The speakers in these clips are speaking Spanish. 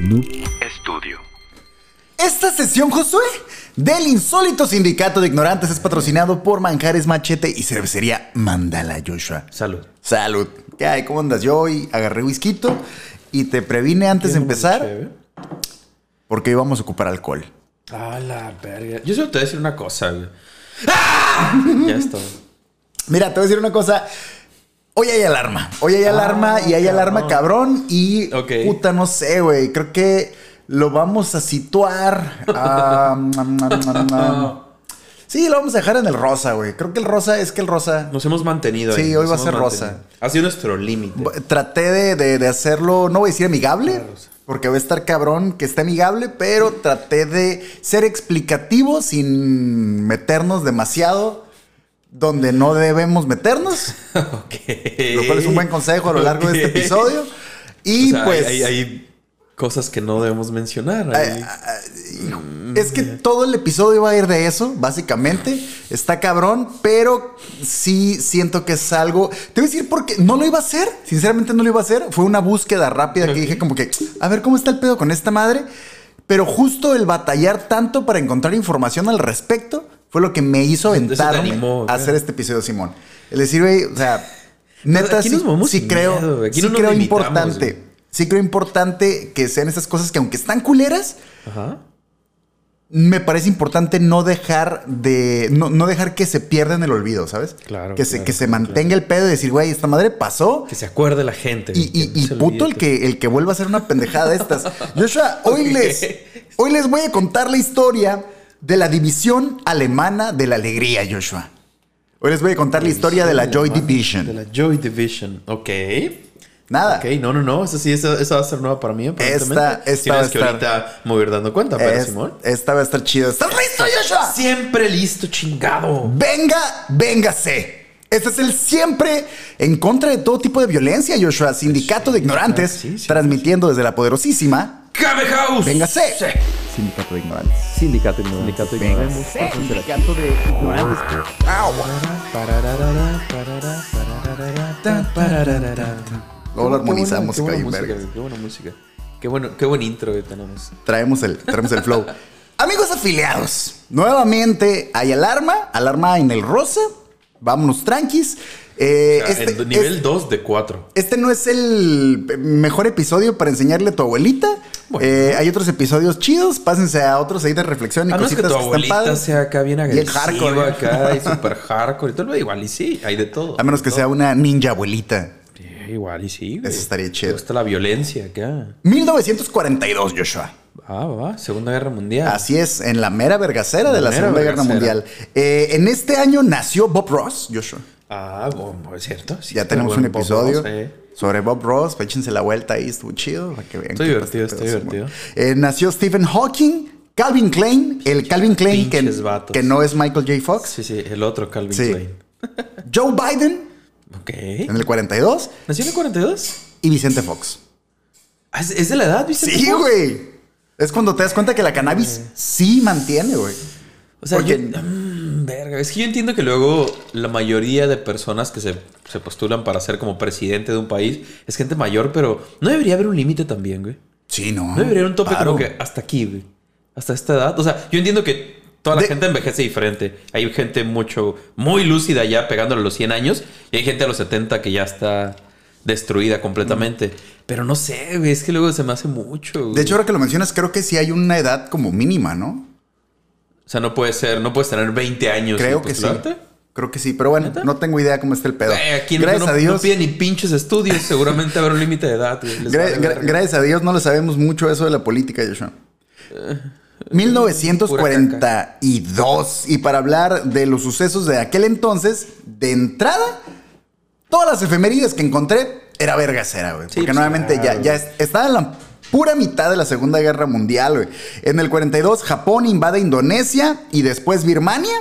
Noob Estudio. Esta sesión, Josué, del insólito sindicato de ignorantes es patrocinado por Manjares Machete y cervecería Mandala Joshua. Salud. Salud. ¿Qué hay? ¿Cómo andas? Yo hoy agarré whisky y te previne antes de empezar porque íbamos a ocupar alcohol. A la verga. Yo solo te voy a decir una cosa, güey. ¡Ah! Ya está. Mira, te voy a decir una cosa. Hoy hay alarma. Hoy hay alarma y hay alarma cabrón. Y Ok. puta, no sé, güey. Creo que lo vamos a situar. a- sí, lo vamos a dejar en el rosa, güey. Creo que el rosa es que el rosa. Nos hemos mantenido ahí. Sí, hoy nos va a ser mantenido. rosa. Ha sido nuestro límite. Traté de, de- de hacerlo, no voy a decir amigable, porque va a estar cabrón que esté amigable, pero traté de ser explicativo sin meternos demasiado donde no debemos meternos, lo cual es un buen consejo a lo largo de este episodio. Y O sea, pues... Hay, hay cosas que no debemos mencionar. Es que todo el episodio va a ir de eso, básicamente. Está cabrón, pero sí siento que es algo. Te voy a decir porque no lo iba a hacer. Sinceramente no lo iba a hacer. Fue una búsqueda rápida que dije como que, a ver cómo está el pedo con esta madre. Pero justo el batallar tanto para encontrar información al respecto fue lo que me hizo aventarme animó, a claro. hacer este episodio, Simón. El decir, güey, o sea, neta, sí, sí creo, miedo, sí no creo importante. Sí creo importante que sean esas cosas que aunque están culeras, Ajá. me parece importante no dejar de. No, no dejar que se pierda en el olvido, ¿sabes? Claro, Que se, claro, que se mantenga el pedo de decir, güey, esta madre pasó. Que se acuerde la gente. Y, y- y puto el que, el que vuelva a hacer una pendejada de estas. Joshua, hoy, les, hoy les voy a contar la historia de la división alemana de la alegría, Joshua. Hoy les voy a contar la historia de la Joy De Division. la Joy Division. Ok. Nada. Ok, no, no, no. Esa sí, esa, esa va a ser nueva para mí. aparentemente. esta va a Tienes que ahorita me voy a ir dando cuenta, pero Es- Simón. esta va a estar chido. ¿Estás listo, Joshua? Siempre listo, chingado. Venga, véngase. Este es el siempre en contra de todo tipo de violencia, Joshua. Sindicato de ignorantes, sí, sí, transmitiendo desde la poderosísima. ¡Cabe House! Véngase. Sí. Sindicato de ignorantes. Sindicato Ignorante. Sindicato Véngase. Sindicato de ignorantes. Luego lo Qué buena- armonizamos, qué buena música. Qué buena música. Qué bueno, qué buen intro que tenemos. Traemos el, traemos el flow. Amigos afiliados, nuevamente hay alarma, alarma en el rosa. Vámonos tranquis. Eh, O sea, este, en nivel es- 2 de 4. este no es el mejor episodio para enseñarle a tu abuelita. Bueno. Eh, hay otros episodios chidos. Pásense a otros ahí de reflexión y A menos que cositas tu que, están padres. sea acá bien agresiva hardcore, ¿eh? acá y super hardcore y todo. Igual y sí, hay de todo. A menos que sea una ninja abuelita. Sí, igual y sí, güey. Eso estaría chido. Me gusta la violencia acá. 1942, Joshua. Ah, va. Segunda Guerra Mundial. Así es, en la mera vergacera de la Segunda Guerra vergacera. Mundial. Eh, en este año nació Bob Ross, Joshua. Ah, bueno, es cierto. sí, Ya tenemos un Bob episodio Ross, eh. sobre Bob Ross. Échense la vuelta ahí, estuvo chido. Para que vean qué divertido, pero divertido. Eh, nació Stephen Hawking, Calvin Klein, el Calvin Klein que, que no es Michael J. Fox, Sí, sí, el otro Calvin Sí. Klein. Joe Biden Ok. en el 42 ¿Nació en el 42? y Vicente Fox. Ah, ¿Es, de la edad, viste? Sí, güey. Es cuando te das cuenta que la cannabis sí mantiene, güey. O sea, Porque- yo- verga, es que yo entiendo que luego la mayoría de personas que se, se postulan para ser como presidente de un país es gente mayor, pero no debería haber un límite también, güey. Sí, no. No debería haber un tope Claro. como que hasta aquí, güey. Hasta esta edad. O sea, yo entiendo que toda la De- gente envejece diferente. Hay gente mucho, muy lúcida ya pegándole a los 100 años y hay gente a los 70 que ya está destruida completamente. Pero no sé, güey, es que luego se me hace mucho. güey. De hecho, ahora que lo mencionas, creo que sí hay una edad como mínima, ¿no? O sea, no puede ser, no puedes tener 20 años. Creo y que sí. Creo que sí, pero bueno, ¿Neta? no tengo idea cómo está el pedo. Eh, aquí gracias no, a Dios. no piden ni pinches estudios. Seguramente habrá un límite de edad. gra- gra- gracias a Dios no lo sabemos mucho eso de la política, Joshua. 1942. Y para hablar de los sucesos de aquel entonces, de entrada, todas las efemérides que encontré era vergacera, güey. Sí, Porque pues, nuevamente ya, ya es- estaba en la pura mitad de la Segunda Guerra Mundial, güey. En el 42, Japón invade Indonesia y después Birmania.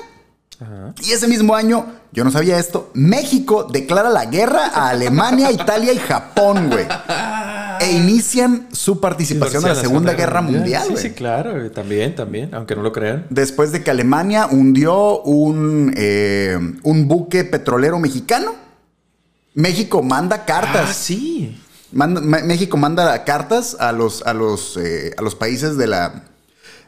Y ese mismo año, yo no sabía esto, México declara la guerra a Alemania, Italia y Japón, güey. E inician su participación en la Segunda Guerra Mundial, Sí, güey. sí, claro. güey. También, también. Aunque no lo crean. Después de que Alemania hundió un, eh, un buque petrolero mexicano, México manda cartas. Ah, sí. Manda- México manda cartas a los, a los, eh, a los países de la.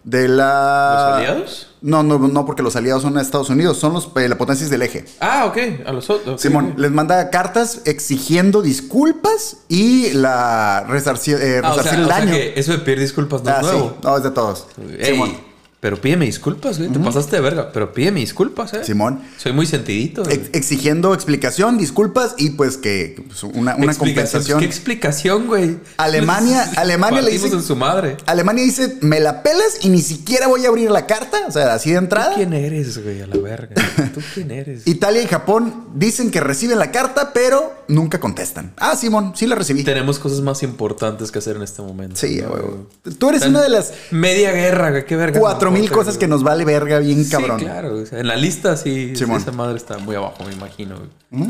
De la. ¿Los aliados? No, no, no, porque los aliados son Estados Unidos, son los, eh, las potencias del eje. Ah, ok. A los otros. Simón, les manda cartas exigiendo disculpas y la resarcir, eh, Ah, o sea, resarcir el o sea daño. que eso de pedir disculpas no Ah, es sí. nuevo. No, es de todos. Simón. Pero pídeme disculpas, güey. Te pasaste de verga. Pero pídeme disculpas, eh. Simón. Soy muy sentidito. güey. Ex- exigiendo explicación, disculpas y pues que pues, una, una Explicación. compensación. ¿Qué explicación, güey? Alemania- Alemania le dice- en su madre. Alemania dice, me la pelas y ni siquiera voy a abrir la carta, o sea, así de ¿Tú entrada. quién eres, güey? A la verga. ¿Tú quién eres? Italia y Japón dicen que reciben la carta, pero nunca contestan. Ah, Simón, sí la recibí. Tenemos cosas más importantes que hacer en este momento. Sí, ¿no, a huevo. güey? Tú eres Tan- una de las Media guerra, güey. Qué verga. cuatro mil cosas que nos vale verga bien cabrón. Sí, claro. o sea, en la lista sí, Simón. esa madre está muy abajo, me imagino. güey.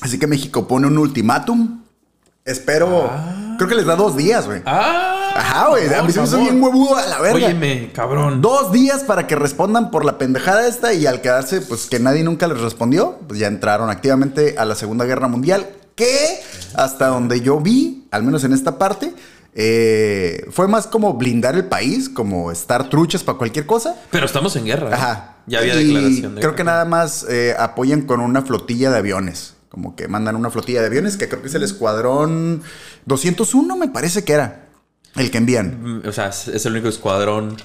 Así que México pone un ultimátum. Espero. Creo que les da dos días, güey. ¡Ah! Ajá, güey. A mí se me hizo bien huevudo a la verga. Óyeme, cabrón. Dos días para que respondan por la pendejada esta y al quedarse, pues que nadie nunca les respondió, pues ya entraron activamente a la Segunda Guerra Mundial, que hasta donde yo vi, al menos en esta parte, eh, fue más como blindar el país, como estar truchas para cualquier cosa. Pero estamos en guerra. ¿eh? Ajá. Ya había Y declaración de Creo que nada más eh, apoyan con una flotilla de aviones. Como que mandan una flotilla de aviones, que creo que es el escuadrón 201, me parece que era el que envían. Mm, O sea, es el único escuadrón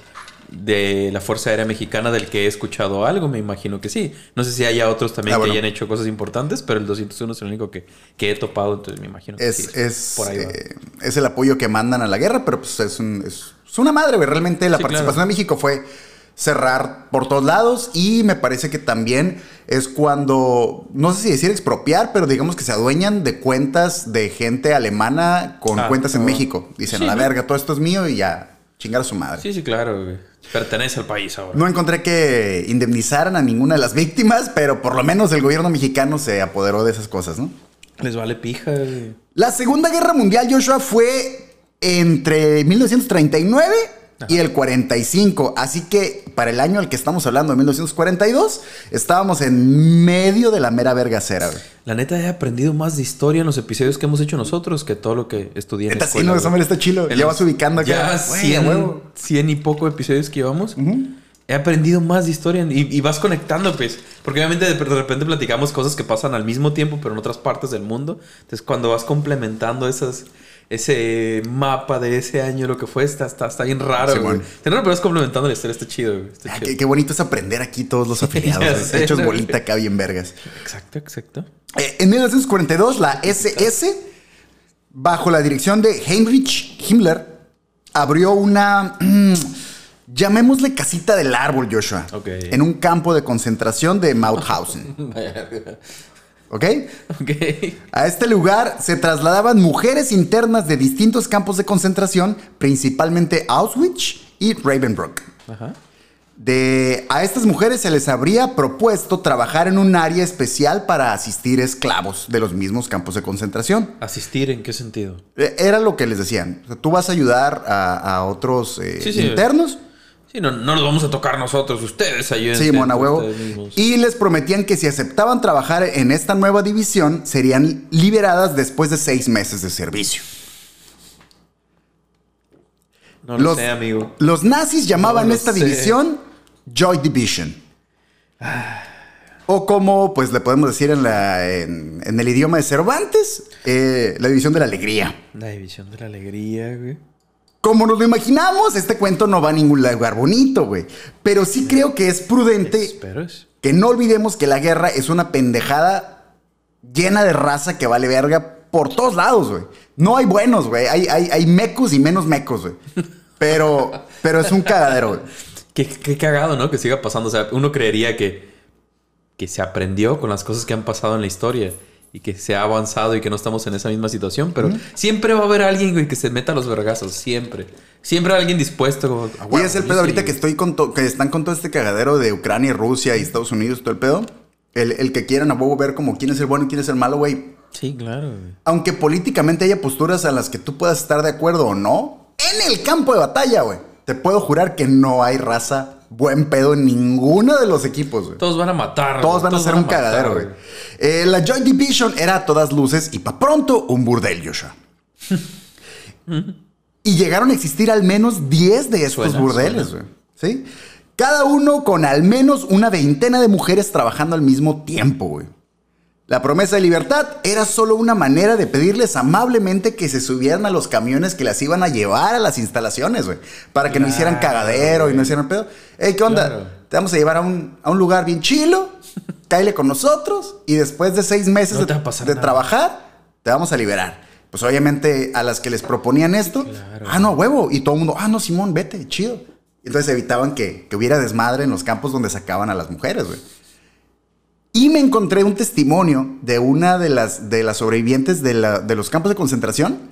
de la Fuerza Aérea Mexicana del que he escuchado algo, me imagino que sí. No sé si haya otros también Ah, que hayan hecho cosas importantes, pero el 201 es el único que, que he topado, entonces me imagino que Es, sí. es, por ahí va. eh, es el apoyo que mandan a la guerra, pero pues es, un- es- es una madre, güey. Realmente la Sí, participación claro. de México fue cerrar por todos lados y me parece que también es cuando, no sé si decir expropiar, pero digamos que se adueñan de cuentas de gente alemana con Ah, cuentas en. México. Dicen, Sí, a la verga, todo esto es mío y ya, chingar a su madre. Sí, sí, claro. güey. Pertenece al país ahora. No encontré que indemnizaran a ninguna de las víctimas, pero por lo menos el gobierno mexicano se apoderó de esas cosas, ¿no? Les vale pija. güey. La Segunda Guerra Mundial, Joshua, fue entre 1939 y el 45. Así que para el año al que estamos hablando, 1942, estábamos en medio de la mera vergacera. La neta he aprendido más de historia en los episodios que hemos hecho nosotros que todo lo que estudié en escuela, no, madre está chilo. En Ya los- vas ubicando acá. Ya Güey, a 100, huevo. 100 y poco episodios que llevamos. He aprendido más de historia y, y vas conectando, pues. Porque obviamente de, de repente platicamos cosas que pasan al mismo tiempo, pero en otras partes del mundo. Entonces, cuando vas complementando esas, ese mapa de ese año, lo que fue, está, está, está bien raro, Sí, güey. bueno. Pero vas complementando la historia, está chido, güey. Está Ah, chido. qué, qué bonito es aprender aquí todos los afiliados. Güey. sé, hechos ¿no? bolita acá bien vergas. Exacto, exacto. Eh, en 1942, la SS, bajo la dirección de Heinrich Himmler, abrió una, llamémosle casita del árbol, Joshua, Ok. en un campo de concentración de Mauthausen. ¿Ok? ok. A este lugar se trasladaban mujeres internas de distintos campos de concentración, principalmente Auschwitz y Ravensbrück. Ajá. De, a estas mujeres se les habría propuesto trabajar en un área especial para asistir esclavos de los mismos campos de concentración. ¿Asistir en qué sentido? Eh, Era lo que les decían. O sea, tú vas a ayudar a, a otros eh, Sí, sí. internos. Sí, no, no los vamos a tocar nosotros, ustedes ayuden. Sí, mona huevo. Y Y les prometían que si aceptaban trabajar en esta nueva división, serían liberadas después de seis meses de servicio. no lo los- sé, amigo. Los nazis llamaban No esta sé. división Joy Division. O como pues le podemos decir en, la- en- en el idioma de Cervantes, eh, la división de la alegría. La división de la alegría, güey. Como nos lo imaginamos, este cuento no va a ningún lugar bonito, güey. Pero sí creo que es prudente que no olvidemos que la guerra es una pendejada llena de raza que vale verga por todos lados, güey. No hay buenos, güey. Hay, hay, hay mecos y menos mecos, güey. Pero, pero es un cagadero, güey. Qué, qué cagado, ¿no? Que siga pasando. O sea, uno creería que, que se aprendió con las cosas que han pasado en la historia y que se ha avanzado y que no estamos en esa misma situación, pero siempre va a haber alguien, güey, que se meta a los vergazos. Siempre. Siempre hay alguien dispuesto. como, "Ah, Y es el pedo sí". ahorita que estoy con to- que están con todo este cagadero de Ucrania y Rusia y Estados Unidos, todo el pedo. El, el que quieran a huevo ver como quién es el bueno y quién es el malo, güey. Sí, claro, güey. Aunque políticamente haya posturas a las que tú puedas estar de acuerdo o no, en el campo de batalla, güey. Te puedo jurar que no hay raza buen pedo en ninguno de los equipos, güey. Todos van a matar. Todos van a ser un cagadero, güey. Eh, la Joy Division era a todas luces y pa' pronto un burdel, Joshua. y llegaron a existir al menos 10 de estos Suena, burdeles, güey. ¿Sí? Cada uno con al menos una veintena de mujeres trabajando al mismo tiempo, güey. La promesa de libertad era solo una manera de pedirles amablemente que se subieran a los camiones que las iban a llevar a las instalaciones, güey. Para que no hicieran Claro, cagadero y no hicieran pedo. Ey, ¿qué onda? Claro. Te vamos a llevar a un, a un lugar bien chilo, cáele con nosotros y después de seis meses No de, de trabajar, te vamos a liberar. Pues obviamente a las que les proponían esto, Claro. ah, no, huevo. Y todo el mundo, ah, no, Simón, vete, chido. Entonces evitaban que, que hubiera desmadre en los campos donde sacaban a las mujeres, güey. Y me encontré un testimonio de una de las, de las sobrevivientes de, la- de los campos de concentración.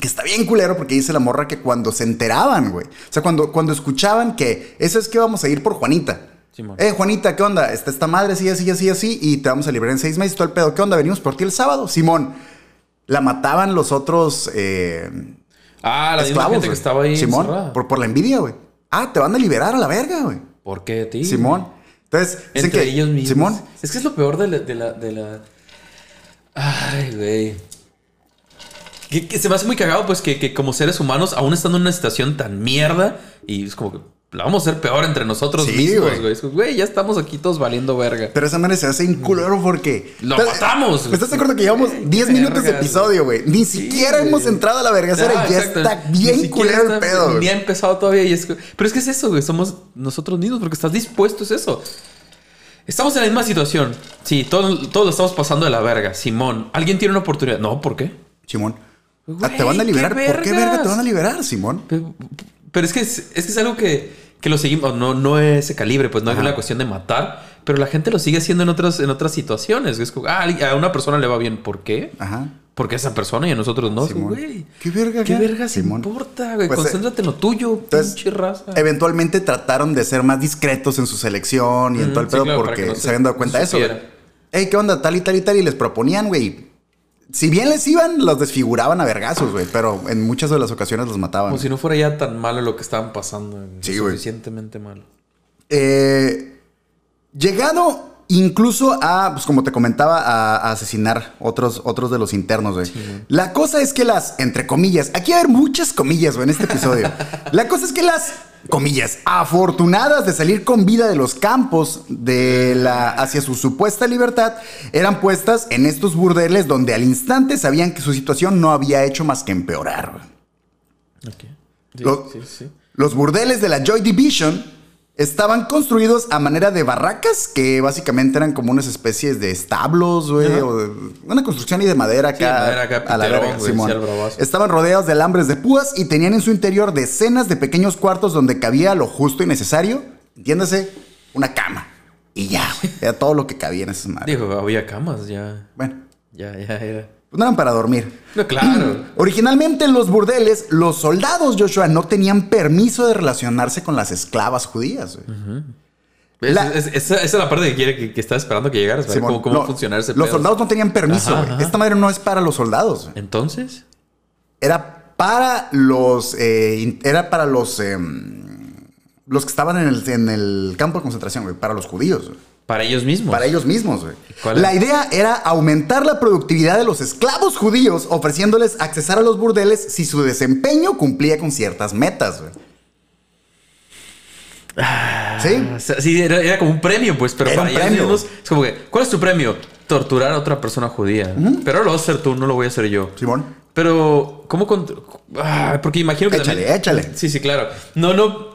Que está bien culero porque dice la morra que cuando se enteraban, güey. O sea, cuando, cuando escuchaban que eso es que vamos a ir por Juanita. Simón. Eh, Juanita, ¿qué onda? Está esta madre así, así, así, así. Y te vamos a liberar en seis meses. Todo el pedo. ¿Qué onda? Venimos por ti el sábado. Simón. La mataban los otros eh, Ah, la misma esclavos. gente que estaba ahí. Simón. Por, por la envidia, güey. Ah, te van a liberar a la verga, güey. ¿Por qué ti? Simón. Entonces, Entre que- ellos mismos. Simón. Es que es lo peor de la. De la, de la... Ay, güey. Que, que se me hace muy cagado, pues, que, que como seres humanos, aún estando en una situación tan mierda, y es como que la vamos a hacer peor entre nosotros Sí, mismos, güey. güey. Ya estamos aquí todos valiendo verga. Pero esa manera se hace inculero porque. Lo ¿Estás- matamos. ¿Estás de acuerdo que llevamos Güey, 10 qué minutos de episodio, güey? Ni Sí, siquiera hemos entrado a la vergacera Ah, y ya exacto. está bien culero el está- pedo, Ni ha empezado todavía y es Pero es que es eso, güey. Somos nosotros mismos porque estás dispuesto, es eso. Estamos en la misma situación. Sí, todos, todos lo estamos pasando de la verga. Simón, ¿alguien tiene una oportunidad? No, ¿por qué? Simón. Ah, te van a qué liberar. ¿Por qué verga te van a liberar, Simón? Pero, pero es, que es, es que es algo que, que lo seguimos. No, no es ese calibre, pues no es Ajá. una cuestión de matar. Pero la gente lo sigue haciendo en otras, en otras situaciones. Es como, ah, a una persona le va bien. ¿Por qué? Ajá. Porque esa persona y a nosotros no. Simón. Güey. ¿Qué verga, ¿Qué vergas Simón. importa, güey? Pues, eh, Concéntrate en lo tuyo, entonces, pinche raza. Eventualmente trataron de ser más discretos en su selección y en todo el sí, pedo claro, porque no se, se- habían dado cuenta de eso. Ey, ¿qué onda? Tal y tal y tal. Y les proponían, güey. Si bien les iban, los desfiguraban a vergazos, güey. Pero en muchas de las ocasiones los mataban. Como si no fuera ya tan malo lo que estaban pasando. güey. Sí, güey. Suficientemente malo. Eh, llegado incluso a, pues como te comentaba, a, a asesinar otros, otros de los internos, güey. La cosa es que las, entre comillas, aquí va a haber muchas comillas, güey, en este episodio. La cosa es que las, comillas, afortunadas de salir con vida de los campos de la, hacia su supuesta libertad, eran puestas en estos burdeles donde al instante sabían que su situación no había hecho más que empeorar. Sí, sí, sí. Los burdeles de la Joy Division estaban construidos a manera de barracas, que básicamente eran como unas especies de establos, güey, Ajá. o de- una construcción y de madera acá. Sí, de madera acá, a la verga, Simón. sí. Estaban rodeados de alambres de púas y tenían en su interior decenas de pequeños cuartos donde cabía lo justo y necesario, entiéndase, una cama. Y ya, güey, era todo lo que cabía en esas madres. Digo, había camas ya. Bueno, Ya, ya era. Pues no eran para dormir. No, claro. Originalmente en los burdeles, los soldados Joshua no tenían permiso de relacionarse con las esclavas judías. güey. Es- La- es- esa, esa es la parte que quiere que, que estaba esperando que llegaras. Para ver Simón, cómo, cómo no, funcionar ese Los pedo. soldados no tenían permiso, Ajá, güey. ajá. Esta madre no es para los soldados. güey. Entonces, Era para los. eh, era para los. em, los que estaban en el, en el campo de concentración, güey. Para los judíos. güey. Para ellos mismos. Para ellos mismos, güey. La idea era aumentar la productividad de los esclavos judíos, ofreciéndoles accesar a los burdeles si su desempeño cumplía con ciertas metas, güey. ¿Sí? O sea, sí, era, era como un premio, pues, pero Era para ellos mismos. Es como que, ¿cuál es tu premio? Torturar a otra persona judía. Pero lo vas a hacer tú, no lo voy a hacer yo. Simón. Pero, ¿cómo Ah, porque imagino que Échale, también- échale. Sí, sí, claro. No, no.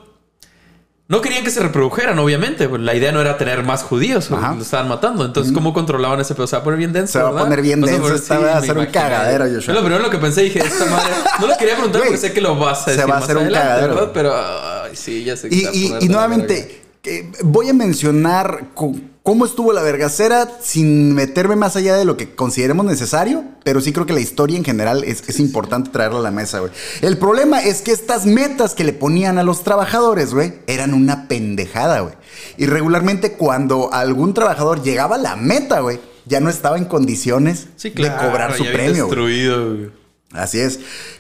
No querían que se reprodujeran, obviamente. pues, La idea no era tener más judíos. Ajá. Lo estaban matando. Entonces, ¿cómo controlaban ese pedo? Se va a poner bien denso. Se va a poner bien denso, poner- esta va a ser un cagadero, Joshua. Lo primero lo que pensé. Dije, esta madre. No lo quería preguntar porque sé que lo vas a se decir. va a más hacer un adelante, cagadero. ¿verdad? Pero, ay, sí, ya sé que Y, se y- nuevamente, voy a mencionar cómo estuvo la vergacera sin meterme más allá de lo que consideremos necesario, pero sí creo que la historia en general es, es importante traerla a la mesa, güey. El problema es que estas metas que le ponían a los trabajadores, güey, eran una pendejada, güey. Y regularmente cuando algún trabajador llegaba a la meta, güey, ya no estaba en condiciones Sí, de cobrar su ya premio. güey. destruido, güey. Así es.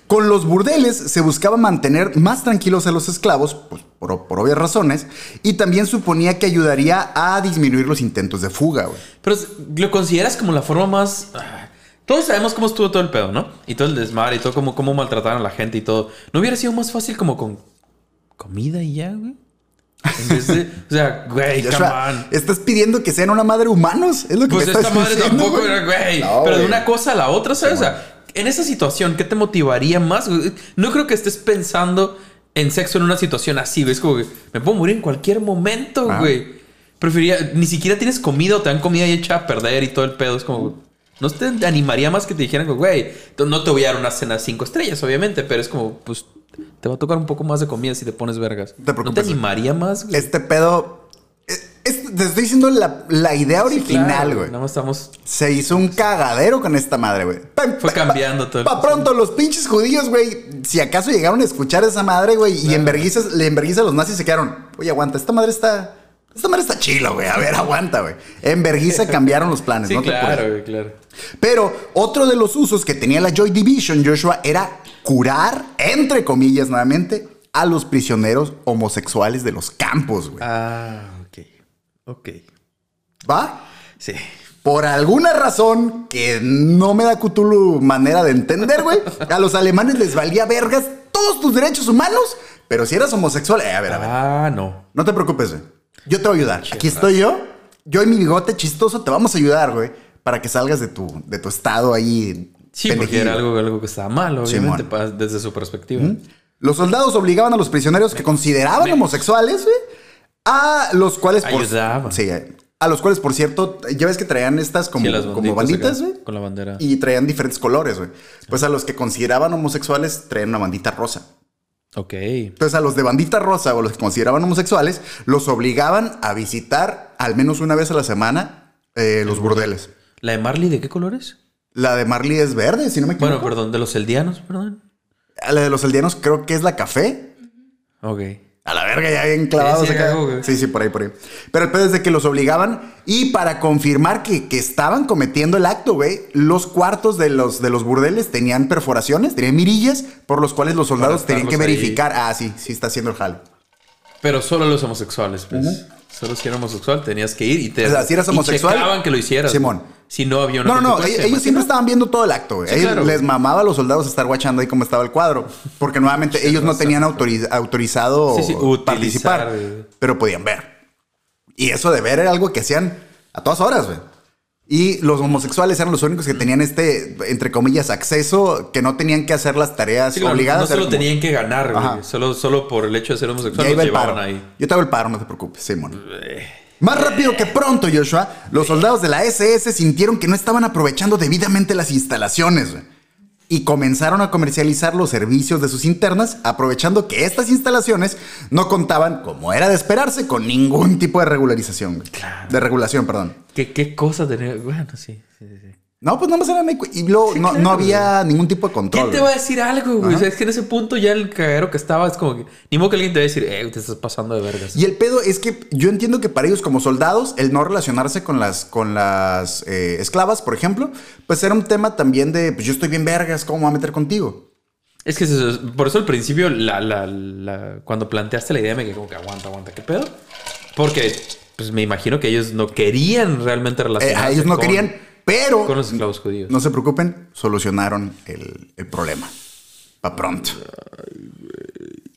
Con los burdeles se buscaba mantener más tranquilos a los esclavos, pues, por, por obvias razones, y también suponía que ayudaría a disminuir los intentos de fuga, güey. Pero lo consideras como la forma más. ah, Todos sabemos cómo estuvo todo el pedo, ¿no? Y todo el desmadre y todo cómo, cómo maltrataron a la gente y todo. ¿No hubiera sido más fácil como con comida y ya, güey? En vez de. O sea, güey, come on. estás pidiendo que sean una madre humanos. Es lo que Pues me esta estás madre diciendo, tampoco güey. era, güey. No, pero de una cosa a la otra, ¿sabes? o sea, en esa situación, ¿qué te motivaría más? No creo que estés pensando en sexo en una situación así, güey. Es como que me puedo morir en cualquier momento, Ah. güey. Preferiría, ni siquiera tienes comida o te dan comida y hecha a perder y todo el pedo. Es como, no te animaría más que te dijeran, güey, no te voy a dar una cena cinco estrellas, obviamente, pero es como, pues, te va a tocar un poco más de comida si te pones vergas. te ¿No te animaría más, güey? Este pedo. Es- te estoy diciendo la, la idea original, güey. Más estamos Se hizo un cagadero con esta madre, güey. Fue cambiando pa- todo el Pa' pronto, los pinches judíos, güey. Si acaso llegaron a escuchar esa madre, güey, y en le enverguiza a los nazis se quedaron. Oye, aguanta, esta madre está. Esta madre está chilo, güey. A ver, aguanta, güey. En verguiza cambiaron los planes, Sí, no claro, güey, claro. Pero otro de los usos que tenía la Joy Division, Joshua, era curar, entre comillas, nuevamente, a los prisioneros homosexuales de los campos, güey. Ah, ok. ¿Va? Sí. Por alguna razón que no me da Cthulhu manera de entender, güey, a los alemanes les valía vergas todos tus derechos humanos, pero si eras homosexual, eh, a ver, a ver, Ah, no. no te preocupes, güey. Yo te voy a ayudar. Aquí estoy yo, yo y mi bigote chistoso te vamos a ayudar, güey, para que salgas de tu, de tu estado ahí. Sí, porque era algo, algo que estaba mal, obviamente, Simón. desde su perspectiva. Los soldados obligaban a los prisioneros que consideraban homosexuales, güey, a los cuales por. Sí, a los cuales, por cierto, ya ves que traían estas como, Sí, como banditas güey. Con la bandera. Y traían diferentes colores, güey. Pues a los que consideraban homosexuales traían una bandita rosa. Ok. Entonces a los de bandita rosa o los que consideraban homosexuales los obligaban a visitar al menos una vez a la semana eh, los burdeles. ¿La de Marley de qué colores? La de Marley es verde, si no me equivoco. Bueno, perdón, de los eldianos, perdón. La de los eldianos creo que es la café. Ok. A la verga, ya bien clavados Sí, sí, acá. Sí, sí, por ahí, por ahí. Pero el pedo es de que los obligaban y para confirmar que, que estaban cometiendo el acto, güey, los cuartos de los, de los burdeles tenían perforaciones, tenían mirillas, por los cuales los soldados tenían que estarlos ahí. verificar. Ah, sí, sí está haciendo el jale. Pero solo los homosexuales, pues. Solo si eras homosexual tenías que ir y te. O sea, si eras y homosexual, checaban que lo hicieras. Simón. Si no había una No, no, no, ellos, ellos siempre estaban viendo todo el acto, güey. Sí, Ellos claro. les mamaba a los soldados estar guachando ahí cómo estaba el cuadro. Porque nuevamente ellos no tenían autoriz- autorizado Sí, sí, utilizar, participar, güey. pero podían ver. Y eso de ver era algo que hacían a todas horas, güey. Y los homosexuales eran los únicos que tenían este, entre comillas, acceso, que no tenían que hacer las tareas Sí, obligadas. No solo como, tenían que ganar, güey. Solo, solo por el hecho de ser "Ya homosexual los llevaban paro. ahí. Yo te hago el paro, no te preocupes, Simón. Más rápido que pronto, Joshua, los soldados de la SS sintieron que no estaban aprovechando debidamente las instalaciones güey, y comenzaron a comercializar los servicios de sus internas, aprovechando que estas instalaciones no contaban, como era de esperarse, con ningún tipo de regularización. De regulación, perdón. ¿Qué, qué cosa tenía? Bueno, sí, sí, sí. No, pues nada más eran ahí, y luego no, no había ningún tipo de control. ¿Quién te va a decir algo, güey? O sea, es que en ese punto ya el cagadero que estaba es como que. Ni modo que alguien te va a decir, eh, te estás pasando de vergas. Y el pedo es que yo entiendo que para ellos como soldados, el no relacionarse con las, con las eh, esclavas, por ejemplo, pues era un tema también de, pues yo estoy bien vergas, ¿cómo me voy a meter contigo? Es que es eso, por eso al principio, la, la, la- cuando planteaste la idea, me quedé como que aguanta, aguanta, ¿qué pedo? Porque, pues me imagino que ellos no querían realmente Eh, relacionarse. a ellos no con- querían, pero Con los esclavos judíos. no se preocupen, solucionaron el, el problema. Pa' pronto.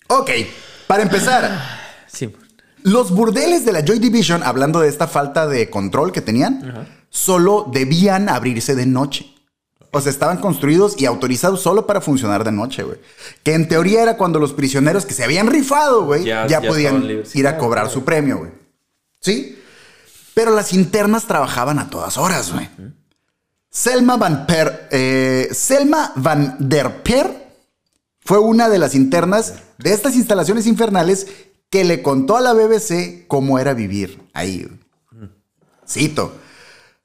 Ok, para empezar, Sí. los burdeles de la Joy Division, hablando de esta falta de control que tenían, solo debían abrirse de noche. O sea, estaban construidos y autorizados solo para funcionar de noche, güey. Que en teoría era cuando los prisioneros que se habían rifado, güey, ya, Ya- ya podían ir a cobrar su premio, güey. ¿Sí? Pero las internas trabajaban a todas horas, güey. Selma Van Per, eh, Selma Van der Per fue una de las internas de estas instalaciones infernales que le contó a la BBC cómo era vivir ahí. Cito.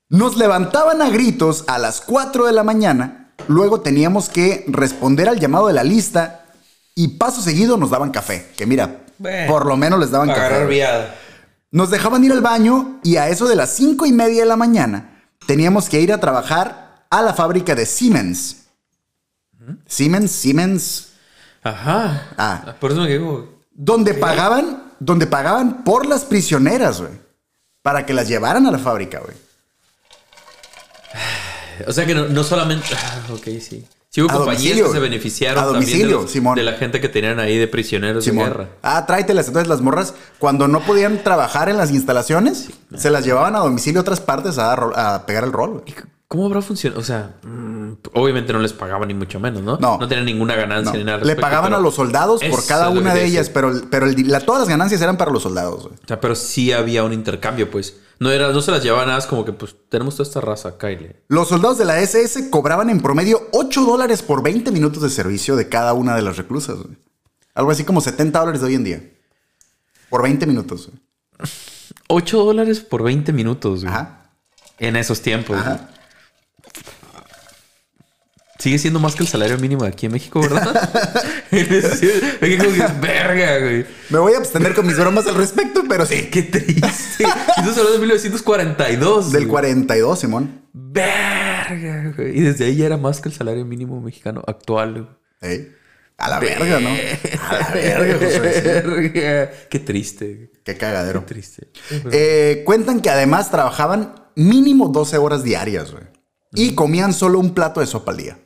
Nos levantaban a gritos a las 4 de la mañana, luego teníamos que responder al llamado de la lista y paso seguido nos daban café, que mira, Bueno, por lo menos les daban café. Nos dejaban ir al baño y a eso de las cinco y media de la mañana teníamos que ir a trabajar a la fábrica de Siemens. Siemens, Siemens, Ajá. Ah. Por eso me digo. donde pagaban, donde pagaban por las prisioneras, güey. Para que las llevaran a la fábrica, güey. O sea que no, no solamente. Ah, ok, sí. Sí hubo A compañías domicilio. que se beneficiaron A también domicilio, de, los- Simón. de la gente que tenían ahí de prisioneros de Simón. guerra. Ah, tráetelas. Entonces las morras, cuando no podían trabajar en las instalaciones, se las llevaban a domicilio a otras partes a, a pegar el rol, güey. ¿Cómo habrá funcionado? O sea, mm, obviamente no les pagaban ni mucho menos, ¿no? No. No tenían ninguna ganancia No. ni nada. Le pagaban a los soldados por cada una de ellas, pero, pero el- la- todas las ganancias eran para los soldados, güey. O sea, pero sí había un intercambio, pues. No era, no se las llevaban nada, es como que, pues, tenemos toda esta raza, Kyle. Los soldados de la SS cobraban en promedio 8 dólares por 20 minutos de servicio de cada una de las reclusas, güey. Algo así como 70 dólares de hoy en día. Por 20 minutos, güey. 8 dólares por 20 minutos, güey. Ajá. En esos tiempos. Ajá. Sigue siendo más que el salario mínimo de aquí en México, ¿verdad? Como que, verga, güey. Me voy a abstener con mis bromas al respecto, pero sí. Qué triste. Estamos hablando de 1942. Del güey. 42, Simón. Verga, güey. Y desde ahí ya era más que el salario mínimo mexicano actual. A la verga, ¿no? A la. Verga. Qué triste. Qué cagadero. Qué triste. Eh, cuentan que además trabajaban mínimo 12 horas diarias, güey. Y comían solo un plato de sopa al día.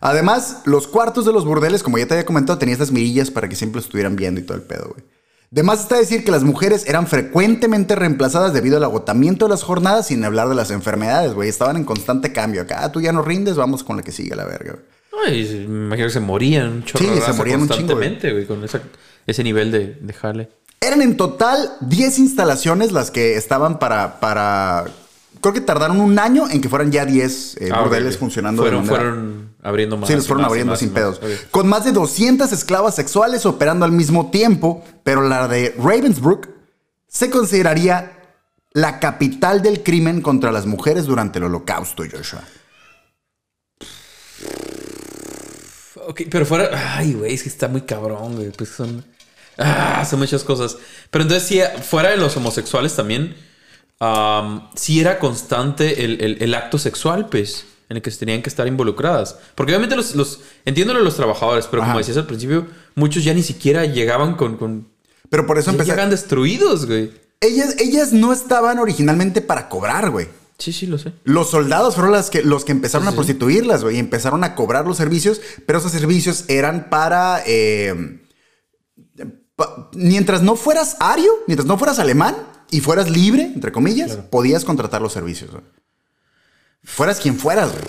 Además, los cuartos de los burdeles, como ya te había comentado, tenían estas mirillas para que siempre estuvieran viendo y todo el pedo, güey. De más está decir que las mujeres eran frecuentemente reemplazadas debido al agotamiento de las jornadas, sin hablar de las enfermedades, güey. Estaban en constante cambio. Acá, ah, tú ya no rindes, vamos con la que sigue, la verga, güey. Ay, me imagino que se morían un chorro Sí, de se morían constantemente, güey, con esa- ese nivel de, de jale. Eran en total 10 instalaciones las que estaban para, para... Creo que tardaron un año en que fueran ya 10 eh, Ah, burdeles ok. funcionando Fueron, de manera... fueron abriendo más. Sí, los fueron más abriendo más sin más. pedos. Con más de 200 esclavas sexuales operando al mismo tiempo, pero la de Ravensbrück se consideraría la capital del crimen contra las mujeres durante el holocausto, Joshua. Ok, pero fuera. Ay, güey, es que está muy cabrón, güey. Pues son. Ah, son muchas cosas. Pero entonces, sí, fuera de los homosexuales también, am, sí era constante el, el- el acto sexual, pues, en el que se tenían que estar involucradas. Porque obviamente los. los entiendo los trabajadores, pero Ajá. como decías al principio, muchos ya ni siquiera llegaban con. con Pero por eso empezaron... llegan destruidos, güey. Ellas, ellas no estaban originalmente para cobrar, güey. Sí, sí, lo sé. Los soldados fueron las que, los que empezaron a prostituirlas, güey, y empezaron a cobrar los servicios, pero esos servicios eran para... eh, pa- mientras no fueras ario, mientras no fueras alemán y fueras libre, entre comillas, podías contratar los servicios, güey. Fueras quien fueras, güey.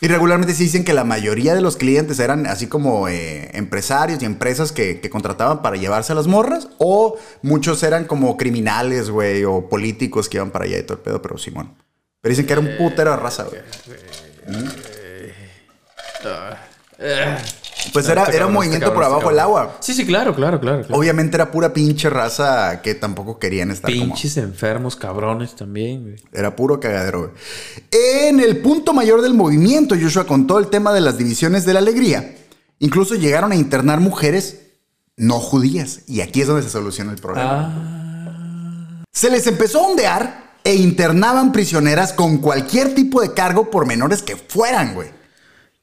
Y regularmente se dicen que la mayoría de los clientes eran así como eh, empresarios y empresas que, que contrataban para llevarse a las morras, o muchos eran como criminales, güey, o políticos que iban para allá y todo el pedo, pero Simón. Pero dicen que era un putero de raza, güey. Pues era, Este era un cabrón, movimiento este por cabrón, abajo este del agua. Sí, sí, claro, claro, claro. claro. Obviamente era pura pinche raza que tampoco querían estar como... Pinches enfermos, cabrones también, güey. Era puro cagadero, güey. En el punto mayor del movimiento, Joshua, con todo el tema de las divisiones de la alegría, incluso llegaron a internar mujeres no judías. Y aquí es donde se soluciona el problema. Se les empezó a ondear e internaban prisioneras con cualquier tipo de cargo por menores que fueran, güey.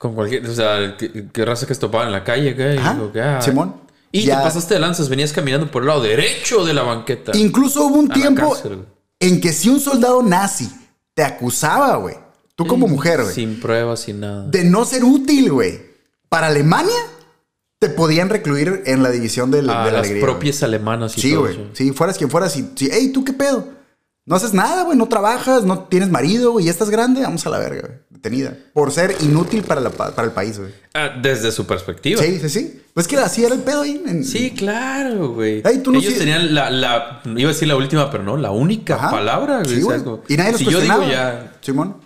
Con cualquier, o sea, ¿qué, qué raza que estopaban en la calle, güey? Ajá, Digo, ah. Simón. Y Ya. te pasaste de lanzas, venías caminando por el lado derecho de la banqueta. Incluso hubo un tiempo cárcel, en que si un soldado nazi te acusaba, güey, tú como mujer, güey, Sin pruebas, sin nada. de no ser útil, güey, para Alemania, te podían recluir en la división del- de la las alegría. propias alemanas y Sí, güey. Sí, fueras quien fueras. Y, sí, hey, ¿tú qué pedo? No haces nada, güey. No trabajas, no tienes marido, güey. Ya estás grande. Vamos a la verga, güey. Detenida. Por ser inútil para, la pa- para el país, güey. Ah, desde su perspectiva. Sí, sí, sí. Pues que así era el pedo ahí. en- Sí, claro, güey. Ey, tú no Ellos sí- tenían la, la, iba a decir la última, pero no, la única Ajá. palabra, güey. Sí, güey. Como, Y nadie los Si yo digo ya, Simón.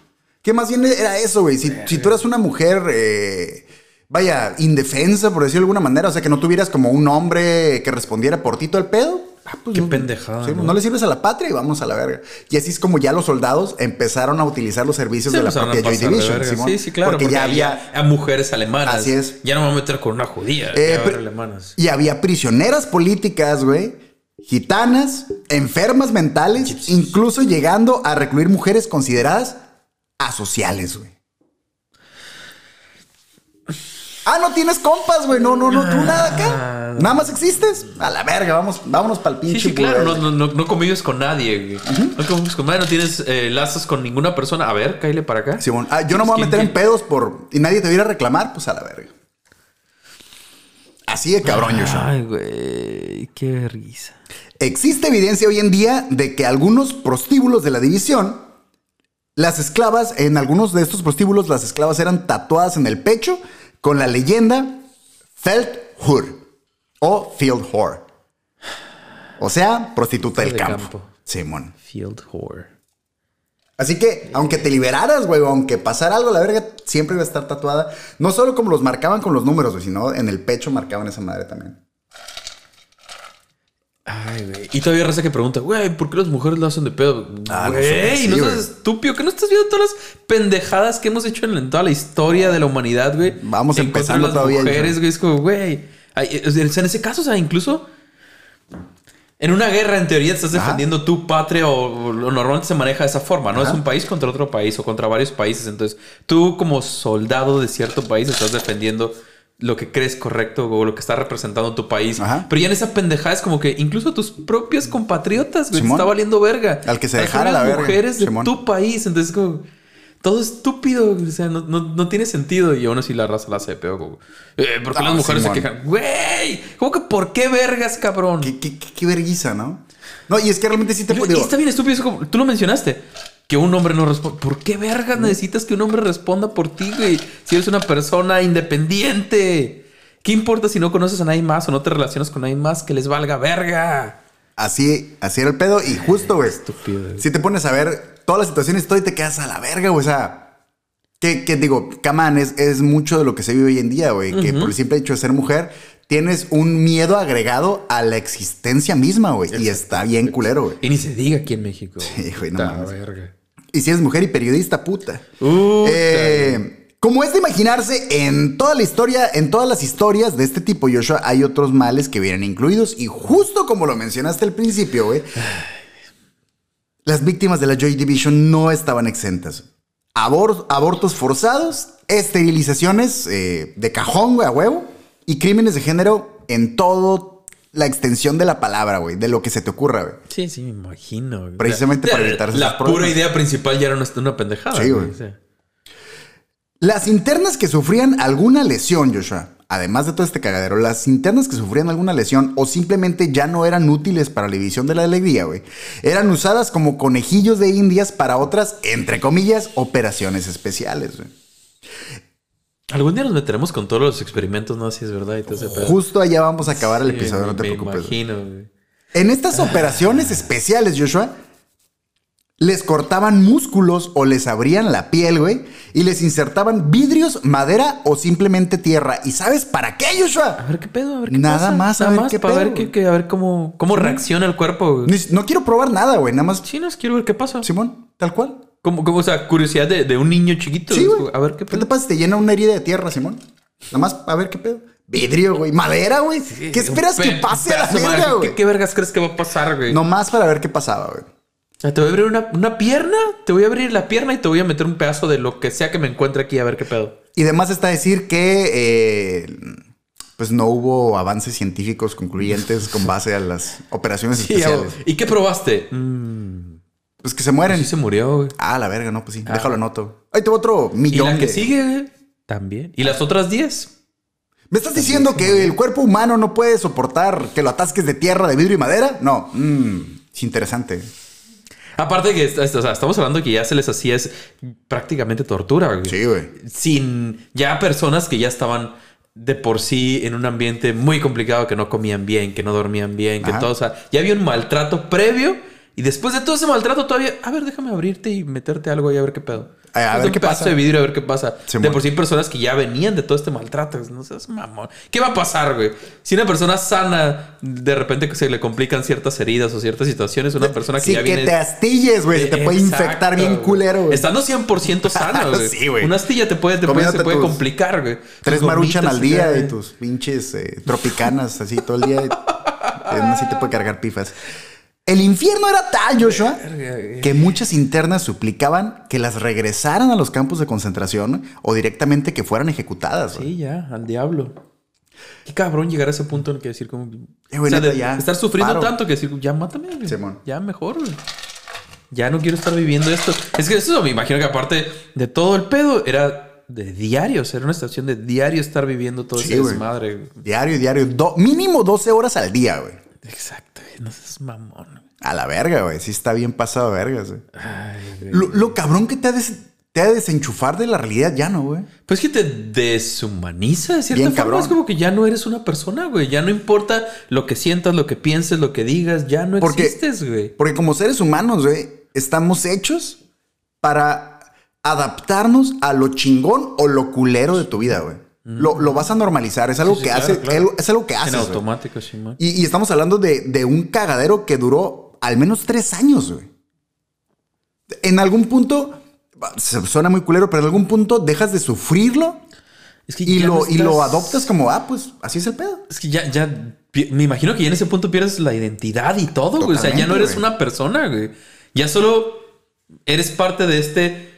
Que más bien era eso, güey. Si, si tú eras una mujer, eh, vaya, indefensa, por decirlo de alguna manera, o sea, que no tuvieras como un hombre que respondiera por ti todo el pedo. Ah, pues Qué no- pendejada, sí, ¿no? ¿no? le sirves a la patria y vamos a la verga. Y así es como ya los soldados empezaron a utilizar los servicios se de la propia Joy Division. Simón. Sí, sí, claro. Porque, ya había. a mujeres alemanas. Así es. Ya no me voy a meter con una judía. Eh, pero- alemanas. Y había prisioneras políticas, güey. Gitanas, enfermas mentales, incluso llegando a recluir mujeres consideradas asociales, güey. Ah, no tienes compas, güey. No, no, no, tú nada acá. Nada más existes. A la verga, vamos, vámonos para el Sí, pinche. sí, claro, no, no, no, no convives con nadie, güey. No convives con nadie, no tienes eh, lazos con ninguna persona. A ver, cállale para acá. Simón, ah, yo no me voy a ¿Quién- meter en pedos por. y nadie te viera a reclamar, pues a la verga. Así de cabrón, Joshua. Ay, güey, qué risa. Existe evidencia hoy en día de que algunos prostíbulos de la división, las esclavas, en algunos de estos prostíbulos, las esclavas eran tatuadas en el pecho con la leyenda Feldhur o Field Whore. O sea, prostituta del de campo. campo. Simón. Field whore. Así que, aunque te liberaras, güey, aunque pasara algo, la verga siempre iba a estar tatuada. No solo como los marcaban con los números, güey, sino en el pecho marcaban esa madre también. Ay, güey. Y todavía raza que pregunta, güey, ¿por qué las mujeres lo hacen de pedo? Ah, no Güey, no güey. seas estúpido, que no estás viendo todas las pendejadas que hemos hecho en toda la historia de la humanidad, güey. Vamos En empezando las todavía, mujeres, güey, es como, güey. Sea, En ese caso, o sea, incluso en una guerra, en teoría, estás Ajá. defendiendo tu patria o, o normalmente se maneja de esa forma, ¿no? Ajá. Es un país contra otro país o contra varios países. Entonces, tú como soldado de cierto país estás defendiendo lo que crees correcto o lo que está representando tu país. Ajá. Pero ya en esa pendejada es como que incluso tus propios compatriotas, güey, te está valiendo verga. Al que se Las dejara la las verga, mujeres de Simón. tu país. Entonces, como... Todo estúpido, o sea, no, no- no tiene sentido. Y aún así la raza la hace pedo. Como, eh, ¿Por qué Ah, las mujeres Simón. se quejan? Güey, ¿cómo que por qué vergas, cabrón? Qué, qué, qué, qué verguiza, ¿no? No, y es que realmente sí te puedo. está bien estúpido eso, como tú lo mencionaste. Que un hombre no responde. ¿Por qué vergas necesitas que un hombre responda por ti, güey? Si eres una persona independiente. ¿Qué importa si no conoces a nadie más o no te relacionas con nadie más que les valga verga? Así, así era el pedo. Y justo, güey. Estúpido, güey. Si te pones a ver todas las situaciones, todo y te quedas a la verga, güey. O sea, que, que digo, Kaman es, es mucho de lo que se vive hoy en día, güey. Que por el simple hecho de ser mujer, tienes un miedo agregado a la existencia misma, güey. Y está bien culero, güey. Y ni se diga aquí en México. Sí, güey, no Puta mames. verga. Y si eres mujer y periodista, puta. Eh, como es de imaginarse, en toda la historia, en todas las historias de este tipo, Joshua, hay otros males que vienen incluidos. Y justo como lo mencionaste al principio, güey, las víctimas de la Joy Division no estaban exentas. Abor- abortos forzados, esterilizaciones eh, de cajón, güey, a huevo, y crímenes de género en todo la extensión de la palabra, güey, de lo que se te ocurra, güey. Sí, sí, me imagino. güey. Precisamente La- para evitar esos La pura problemas. idea principal ya era una, una pendejada. Sí, güey. Las internas que sufrían alguna lesión, Joshua, además de todo este cagadero, las internas que sufrían alguna lesión o simplemente ya no eran útiles para la división de la alegría, güey, eran usadas como conejillos de indias para otras, entre comillas, operaciones especiales, güey. Algún día nos meteremos con todos los experimentos nazis, ¿verdad? Y todo ese pedo. Justo allá vamos a acabar el Sí, episodio, no te me preocupes. imagino, güey. En estas operaciones especiales, Joshua, les cortaban músculos o les abrían la piel, güey, y les insertaban vidrios, madera o simplemente tierra. ¿Y sabes para qué, Joshua? A ver qué pedo, a ver qué Nada pasa. más, a Nada ver más qué para pedo, ver, qué, a ver cómo, cómo reacciona el cuerpo. güey. No quiero probar nada, güey, nada más. Chinos, quiero ver qué pasa. Simón, tal cual. Como, como, o sea, curiosidad de, de un niño chiquito. Sí, güey. A ver qué ¿Qué pedo. te pasa te llena una herida de tierra, Simón? Nada más, a ver qué pedo. Vidrio, güey. Madera, güey. ¿Qué esperas que pase a la verga, ¿Qué, güey? qué vergas crees que va a pasar, güey? Nomás para ver qué pasaba, güey. Sea, te voy a abrir una, una pierna, te voy a abrir la pierna y te voy a meter un pedazo de lo que sea que me encuentre aquí a ver qué pedo. Y además está decir que eh, pues no hubo avances científicos concluyentes con base a las operaciones especiales. ¿Y qué probaste? Mm, Pues que se mueren. sí se murió, güey. Ah, la verga, no, pues sí. Déjalo anoto. Ahí tengo otro ¿Y millón la que de- sigue, güey? También. ¿Y las otras 10? ¿Me estás diciendo que el cuerpo humano no puede soportar que lo atasques de tierra, de vidrio y madera? No. Mm, es interesante. Aparte que o sea, estamos hablando que ya se les hacía es prácticamente tortura, güey. Sí, güey. Sin ya personas que ya estaban de por sí en un ambiente muy complicado, que no comían bien, que no dormían bien, que todo, o sea, ya había un maltrato previo y después de todo ese maltrato todavía, a ver, déjame abrirte y meterte algo y a ver qué pedo. A- ver qué pasa. de vidrio a ver qué pasa. De por sí personas que ya venían de todo este maltrato, no seas mamón. ¿Qué va a pasar, güey? Si una persona sana de repente que se le complican ciertas heridas o ciertas situaciones, una persona que Sí, ya que viene te astilles, güey. Se te puede Exacto, infectar bien güey. culero, güey. Estando 100% sano, güey. Sí, güey. Una astilla te puede, te puede, se puede complicar, güey. Tres Tus maruchan gomitas al día acá, y güey. tus pinches eh, tropicanas así todo el día. Así te puede cargar pifas. El infierno era tal, Joshua, que muchas internas suplicaban que las regresaran a los campos de concentración o directamente que fueran ejecutadas. Sí, ya, al diablo. Qué cabrón llegar a ese punto en el que decir como... Eh, güey, o sea, neta, de ya, estar sufriendo paro. tanto que decir, ya mátame. Simón. Ya mejor. Ya no quiero estar viviendo esto. Es que eso me imagino que aparte de todo el pedo era de diario. O sea, era una estación de diario estar viviendo todo Sí, ese desmadre. Diario, diario. do- mínimo 12 horas al día, güey. Exacto. No seas mamón. A la verga, güey. Sí está bien pasado vergas, güey. Lo, lo cabrón que te ha, des- te ha de desenchufar de la realidad ya no, güey. Pues que te deshumaniza de cierta Bien forma. cabrón. Es como que ya no eres una persona, güey. Ya no importa lo que sientas, lo que pienses, lo que digas. Ya no Porque- existes, güey. Porque como seres humanos, güey, estamos hechos para adaptarnos a lo chingón o lo culero de tu vida, güey. Lo, lo vas a normalizar. Es algo Sí, sí, que claro, hace, claro. es algo que haces. En automático, sí, man. Y, y estamos hablando de, de un cagadero que duró al menos tres años, güey. En algún punto, se suena muy culero, pero en algún punto dejas de sufrirlo Es que y, lo, no y lo adoptas como, ah, pues así es el pedo. Es que ya, ya, me imagino que ya en ese punto pierdes la identidad y todo, güey. O sea, ya no eres güey. una persona, güey. Ya solo eres parte de este.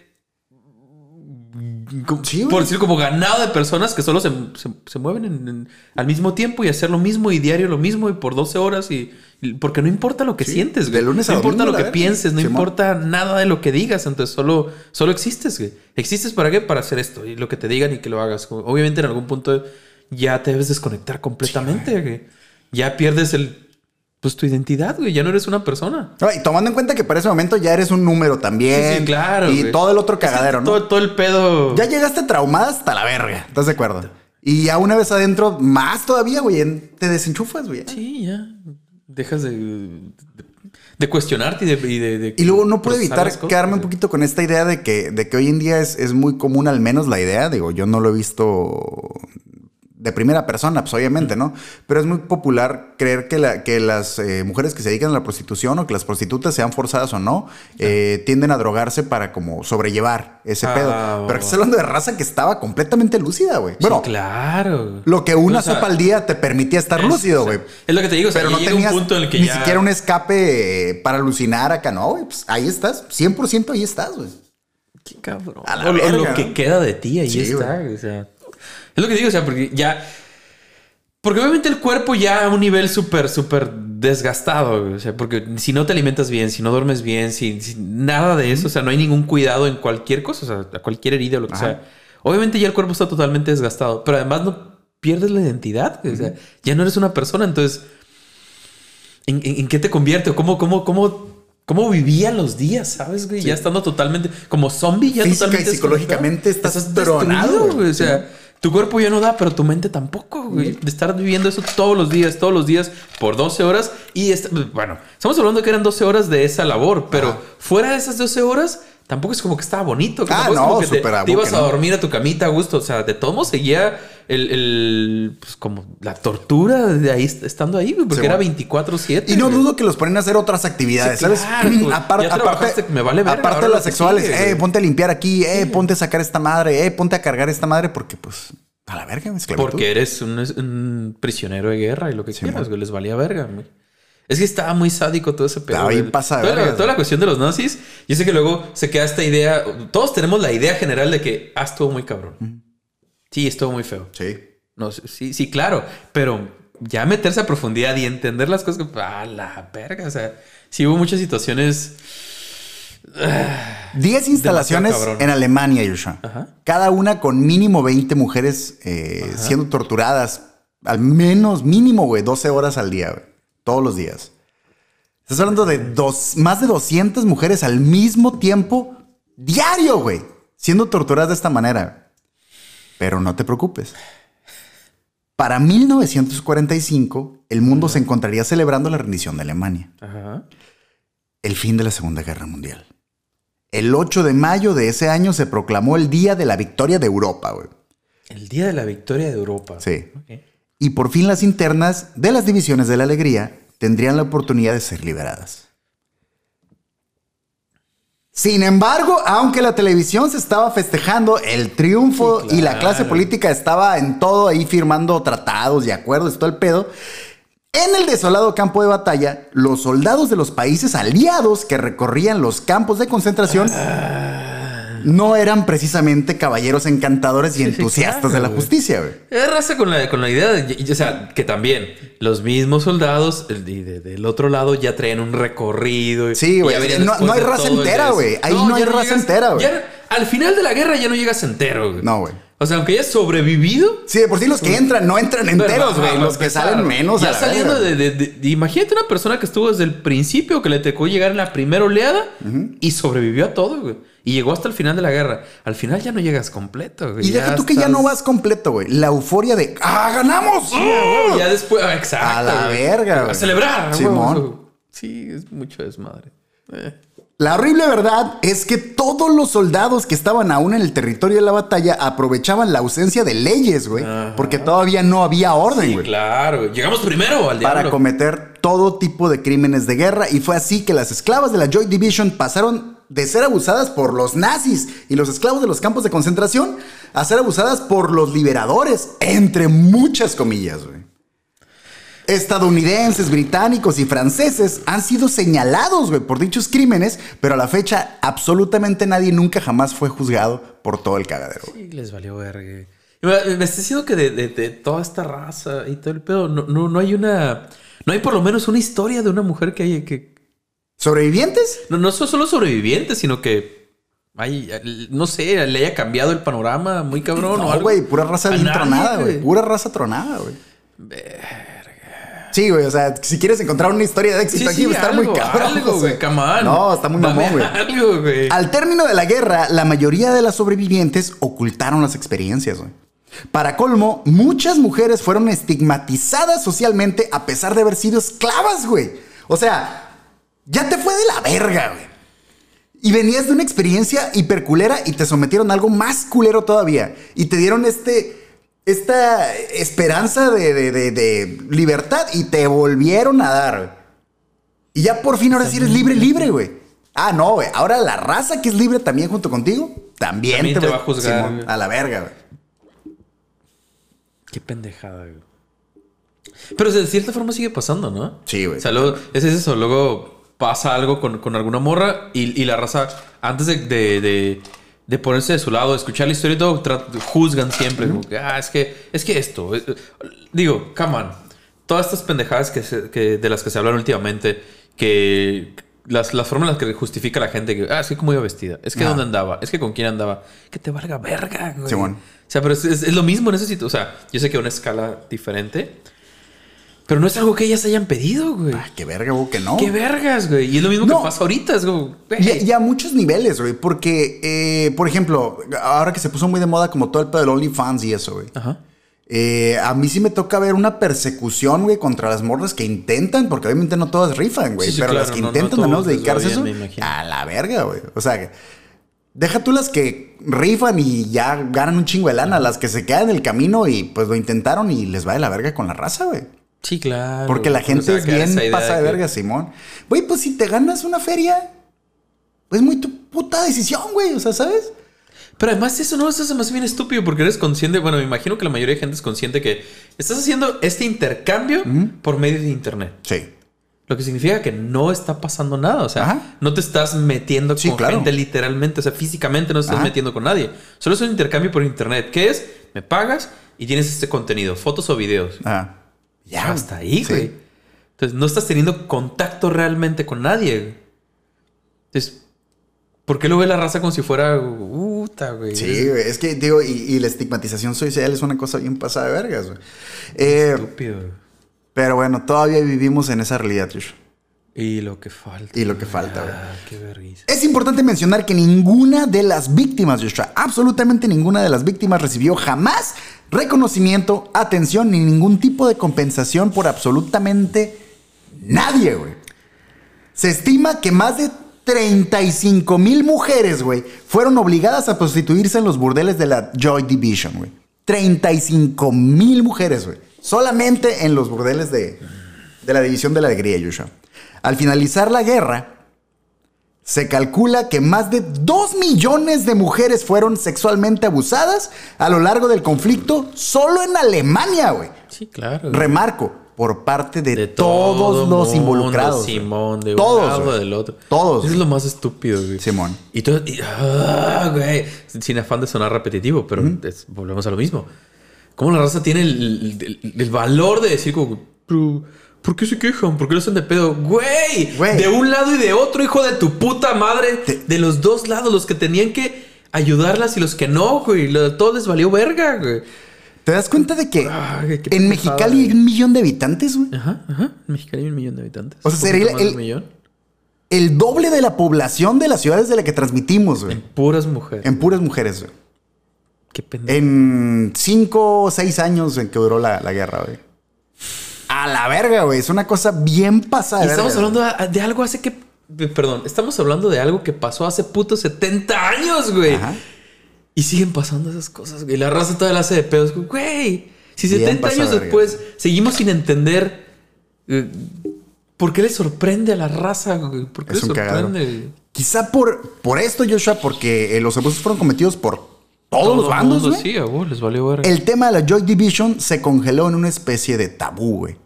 Como- Sí, güey. por decir, como ganado de personas que solo se, se- se mueven en- en- al mismo tiempo y hacer lo mismo y diario lo mismo y por 12 horas y. y- porque no importa lo que Sí, sientes, de güey. lunes a No importa lo que pienses, no importa nada de lo que digas. Entonces solo, solo existes, güey. ¿Existes para qué? Para hacer esto y lo que te digan y que lo hagas. Obviamente en algún punto ya te debes desconectar completamente, güey. Ya pierdes el. Pues tu identidad, güey. Ya no eres una persona. Y tomando en cuenta que para ese momento ya eres un número también. Sí, sí, claro. Y güey. todo el otro cagadero, ¿no? Todo, todo el pedo. Ya llegaste traumada hasta la verga. ¿Estás de acuerdo? Y ya una vez adentro, más todavía, güey, te desenchufas, güey. Sí, ya. Dejas de, de, de cuestionarte y de, y de- de Y luego no puedo evitar cosas, quedarme un poquito con esta idea de que, de que hoy en día es, es muy común, al menos la idea, digo, yo no lo he visto de primera persona, pues obviamente, ¿no? Pero es muy popular creer que, la, que las eh, mujeres que se dedican a la prostitución o que las prostitutas sean forzadas o no, eh, tienden a drogarse para como sobrellevar ese Ah, pedo. Pero estás hablando de raza que estaba completamente lúcida, güey. Bueno, Sí, claro. lo que una O sea, sopa al día te permitía estar es- lúcido, o sea, güey. Es lo que te digo. O sea, Pero no tenías un punto en el que ni ya... siquiera un escape eh, para alucinar acá, no, güey. Pues ahí estás, 100% ahí estás, güey. Qué cabrón. A la o, lo- que ¿no? queda de ti, ahí Sí, está. O sea, es lo que digo, o sea, porque ya. Porque obviamente el cuerpo ya a un nivel súper, súper desgastado. O sea, porque si no te alimentas bien, si no duermes bien, si, si nada de eso, o sea, no hay ningún cuidado en cualquier cosa, o sea, a cualquier herida o lo que Ajá. sea. Obviamente ya el cuerpo está totalmente desgastado, pero además no pierdes la identidad. O sea, ya no eres una persona. Entonces, ¿en, en- en qué te convierte? ¿O cómo, cómo, cómo, cómo vivían los días? ¿Sabes, güey? Ya estando totalmente como zombie, ya Física y totalmente psicológicamente desconectado. estás tronado, güey. O sea, tu cuerpo ya no da, pero tu mente tampoco, güey. De estar viviendo eso todos los días, todos los días, por 12 horas. Y bueno, estamos hablando que eran 12 horas de esa labor, pero fuera de esas 12 horas, tampoco es como que estaba bonito. que Ah, no, como que te- ibas a dormir a tu camita a gusto. O sea, de todo seguía el, el, pues como la tortura de ahí estando ahí, porque Sí, era bueno. 24-7. Y no dudo que los ponen a hacer otras actividades, Sí, ¿sabes? claro, aparte, me vale verga, aparte de las que sexuales, sigue, eh, ponte a limpiar aquí, eh, ponte a sacar esta madre, eh, ponte a cargar esta madre, porque pues a la verga. Porque eres un, un prisionero de guerra y lo que quieras, güey. Les valía verga, güey. Es que estaba muy sádico todo ese pedo. Bien pasa toda, la, toda la cuestión de los nazis. Yo sé que luego se queda esta idea. Todos tenemos la idea general de que ah, estuvo muy cabrón. Sí, estuvo muy feo. Sí. No, sí, sí, claro. Pero ya meterse a profundidad y entender las cosas que. ¡A la verga! O sea, sí hubo muchas situaciones. 10 instalaciones Demasiado cabrón. en Alemania, Joshua. Ajá. Cada una con mínimo 20 mujeres eh, siendo torturadas. Al menos, mínimo, güey, 12 horas al día, güey. Todos los días. Estás hablando de dos, más de 200 mujeres al mismo tiempo, diario, güey, siendo torturadas de esta manera. Pero no te preocupes. Para 1945, el mundo se encontraría celebrando la rendición de Alemania Ajá. el fin de la Segunda Guerra Mundial. El 8 de mayo de ese año se proclamó el Día de la Victoria de Europa, güey. El día de la victoria de Europa. Sí. Ok. Y por fin las internas de las divisiones de la alegría tendrían la oportunidad de ser liberadas. Sin embargo, aunque la televisión se estaba festejando el triunfo Sí, y la clase política estaba en todo ahí firmando tratados y acuerdos y todo el pedo, En el desolado campo de batalla, los soldados de los países aliados que recorrían los campos de concentración no eran precisamente caballeros encantadores y entusiastas claro, de la justicia, güey. Es raza con la, con la idea de, y- o sea, que también los mismos soldados el de- de- del otro lado ya traen un recorrido. y- Sí, y güey, no- hay raza entera, güey. Ahí no hay raza entera, güey. al final de la guerra ya no llegas entero, güey. No, güey. O sea, aunque hayas sobrevivido. Sí, de por sí los que entran no entran enteros, güey. Los que salen menos. Ya a la saliendo verga. de, de- de- de- Imagínate una persona que estuvo desde el principio, que le tocó llegar en la primera oleada y sobrevivió a todo, güey. Y llegó hasta el final de la guerra. Al final ya no llegas completo, güey. Y deja tú que ya no vas completo, güey. La euforia de ¡Ah, ganamos! Sí, huevo, ya después. ah, Exacto. A la güey. verga, A güey. celebrar. Simón. Sí, es mucho desmadre. Eh. La horrible verdad es que todos los soldados que estaban aún en el territorio de la batalla aprovechaban la ausencia de leyes, güey. Porque todavía no había orden, Sí, güey. claro. güey. Llegamos primero al para diablo. cometer todo tipo de crímenes de guerra y fue así que las esclavas de la Joy Division pasaron de ser abusadas por los nazis y los esclavos de los campos de concentración a ser abusadas por los liberadores, entre muchas comillas. Estadounidenses, británicos y franceses han sido señalados, por dichos crímenes, pero a la fecha absolutamente nadie nunca jamás fue juzgado por todo el cagadero. Sí, les valió verga. Me, está diciendo que de, toda esta raza y todo el pedo, no, no, no hay una. No hay por lo menos una historia de una mujer que haya que. ¿Sobrevivientes? No, no son solo sobrevivientes, sino que. Hay, no sé, le haya cambiado el panorama muy cabrón No, güey, pura raza bien nadie, tronada, güey. Pura raza tronada, güey. Sí, güey, o sea, si quieres encontrar una historia de éxito Sí, aquí, sí, va a estar algo, muy cabrón. algo, güey. No, está muy mamón, güey. Al término de la guerra, la mayoría de las sobrevivientes ocultaron las experiencias, güey. Para colmo, muchas mujeres fueron estigmatizadas socialmente a pesar de haber sido esclavas, güey. O sea, ya te fue de la verga, güey. Y venías de una experiencia hiperculera y te sometieron a algo más culero todavía. Y te dieron este. Esta esperanza de, de- de- de libertad y te volvieron a dar. Y ya por fin ahora sí eres libre, libre, güey. Ah, no, güey. Ahora la raza que es libre también junto contigo, también, También te va a juzgar, Simón, a la verga, güey. Qué pendejada, güey. Pero de cierta forma sigue pasando, ¿no? Sí, güey. O sea, luego, es eso. Luego pasa algo con, con alguna morra y, y la raza, antes de, de, de- de ponerse de su lado, escuchar la historia y todo, juzgan siempre. Como que, ah, es que, es que esto. eh, eh, digo, come on. Todas estas pendejadas que se- que- de las que se hablan últimamente, que las, las formas en las que justifica la gente, que, ah, es que cómo iba vestida, es que dónde andaba, es que con quién andaba, que te valga verga, güey. Simón. O sea, pero es, es- es lo mismo en ese sitio. O sea, yo sé que a una escala diferente. Pero no es algo que ellas hayan pedido, güey. Ah, qué verga, güey, que no. Qué vergas, güey. Y es lo mismo No. que pasa ahorita. Es como, güey. Y, y a muchos niveles, güey. Porque, eh, por ejemplo, ahora que se puso muy de moda como todo el pedo del OnlyFans y eso, güey. Ajá. Eh, a mí sí me toca ver una persecución, güey, contra las morras que intentan, porque obviamente no todas rifan, güey, Sí, sí, pero claro, las que no, no intentan al menos dedicarse a eso, a la verga, güey. O sea, deja tú las que rifan y ya ganan un chingo de lana, las que se quedan en el camino y pues lo intentaron y les va de la verga con la raza, güey. Sí, claro. Porque la gente O sea, es que bien idea pasa de que- verga, Simón. Güey, pues si te ganas una feria, pues muy tu puta decisión, güey, o sea, ¿sabes? Pero además eso no, eso se me hace bien estúpido porque eres consciente, bueno, me imagino que la mayoría de gente es consciente que estás haciendo este intercambio por medio de internet. Sí. Lo que significa que no está pasando nada. O sea, Ajá. no te estás metiendo Sí, con claro. gente literalmente. O sea, físicamente no te estás Ajá. metiendo con nadie. Solo es un intercambio por internet. ¿Qué es? Me pagas y tienes este contenido, fotos o videos. Ajá. Ya, hasta ahí, Sí. güey. Entonces, no estás teniendo contacto realmente con nadie. güey. Entonces, ¿por qué lo ve la raza como si fuera puta, güey? Sí, güey. Es que, digo, y, y la estigmatización social es una cosa bien pasada de vergas, güey. Eh, Estúpido. pero bueno, todavía vivimos en esa realidad, Trish. Y lo que falta. Y lo que falta, güey. Ah, qué vergüenza. Es importante mencionar que ninguna de las víctimas, Joshua, absolutamente ninguna de las víctimas recibió jamás reconocimiento, atención ni ningún tipo de compensación por absolutamente nadie, güey. Se estima que más de 35 mil mujeres, güey, fueron obligadas a prostituirse en los burdeles de la Joy Division, güey. 35 mil mujeres, güey. Solamente en los burdeles de, de la División de la Alegría, Joshua. Al finalizar la guerra, se calcula que más de 2 millones de mujeres fueron sexualmente abusadas a lo largo del conflicto solo en Alemania, güey. Sí, claro. güey. Remarco, por parte de, De todos todo los mundo, involucrados. Simón, de un Todos, lado, güey. del otro. Todos, Eso es lo más estúpido, güey. Simón. Y todo. y- ah, güey. Sin afán de sonar repetitivo, pero es- volvemos a lo mismo. ¿Cómo la raza tiene el, el- el valor de decir, como, "Pero, ¿por qué se quejan? ¿Por qué lo hacen de pedo? Güey, Güey. de un lado y de otro, hijo de tu puta madre. Te- De los dos lados, los que tenían que ayudarlas y los que no, güey. Todo les valió verga, güey. ¿Te das cuenta de que Ay, en Mexicali hay un millón de habitantes, güey? Ajá, ajá. En Mexicali hay un millón de habitantes. O sea, sería el- un millón. El doble de la población de las ciudades de la que transmitimos, güey. En puras mujeres. En puras mujeres, güey. Qué pendejo. En cinco o seis años en que duró la, la guerra, güey. A la verga, güey. Es una cosa bien pasada. Y estamos verga, hablando de, de algo hace que. Perdón, estamos hablando de algo que pasó hace putos 70 años, güey. Ajá. Y siguen pasando esas cosas, güey. La raza todavía la hace de pedos, güey. Si Bien 70 pasada años verga. después seguimos sin entender. eh, ¿Por qué le sorprende a la raza, güey? ¿Por qué Es le cagadero. sorprende? Quizá por, por esto, Joshua, porque eh, los abusos fueron cometidos por todos los Todo bandos, mundo, güey. Sí, a vos les valió verga. El tema de la Joy Division se congeló en una especie de tabú, güey.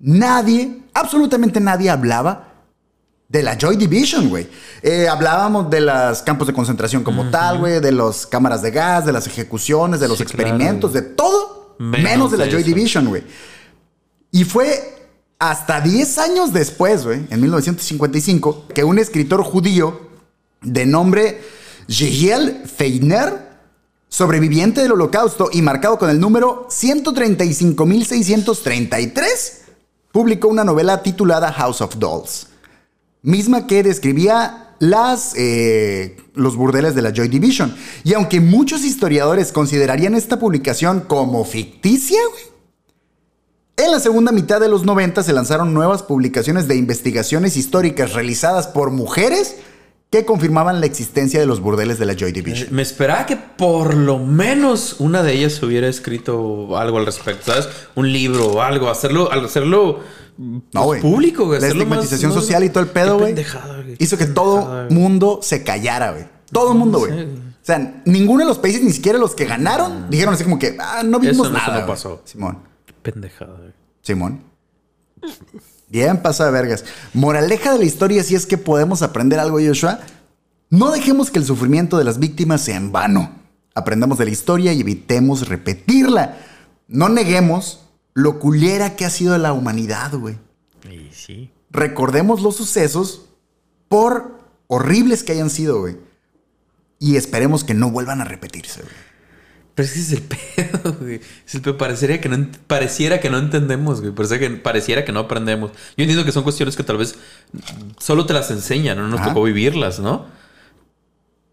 Nadie, absolutamente nadie hablaba de la Joy Division, güey. Eh, hablábamos de los campos de concentración como tal, güey, de las cámaras de gas, de las ejecuciones, de los Sí, experimentos, claro. de todo, menos, Menos de la Joy eso. Division, güey. Y fue hasta 10 años después, güey, en 1955, que un escritor judío de nombre Yehiel Feiner, sobreviviente del holocausto y marcado con el número 135.633, publicó una novela titulada House of Dolls, misma que describía las, eh, los burdeles de la Joy Division. Y aunque muchos historiadores considerarían esta publicación como ficticia, en la segunda mitad de los 90 se lanzaron nuevas publicaciones de investigaciones históricas realizadas por mujeres que confirmaban la existencia de los burdeles de la Joy Division. Me esperaba que por lo menos una de ellas hubiera escrito algo al respecto, ¿sabes? Un libro o algo, hacerlo, al hacerlo pues, No, público, güey. La estigmatización más- social y todo el pedo, güey. Hizo que todo mundo se callara, güey. Todo el mundo, güey. O sea, ninguno de los países, ni siquiera los que ganaron, dijeron así como que, ah, no vimos Eso eso nada. no pasó. Simón. Qué pendejada, güey. Simón. Bien pasada de vergas. Moraleja de la historia, si es que podemos aprender algo, Joshua. No dejemos que el sufrimiento de las víctimas sea en vano. Aprendamos de la historia y evitemos repetirla. No neguemos lo culera que ha sido la humanidad, güey. Y sí. Recordemos los sucesos por horribles que hayan sido, güey. Y esperemos que no vuelvan a repetirse, güey. Pero es que ese es el pedo, güey. Es el pedo. Parecería que no, pareciera que no entendemos, güey. Pareciera que, pareciera que no aprendemos. Yo entiendo que son cuestiones que tal vez solo te las enseñan, no nos Ajá. tocó vivirlas, ¿no?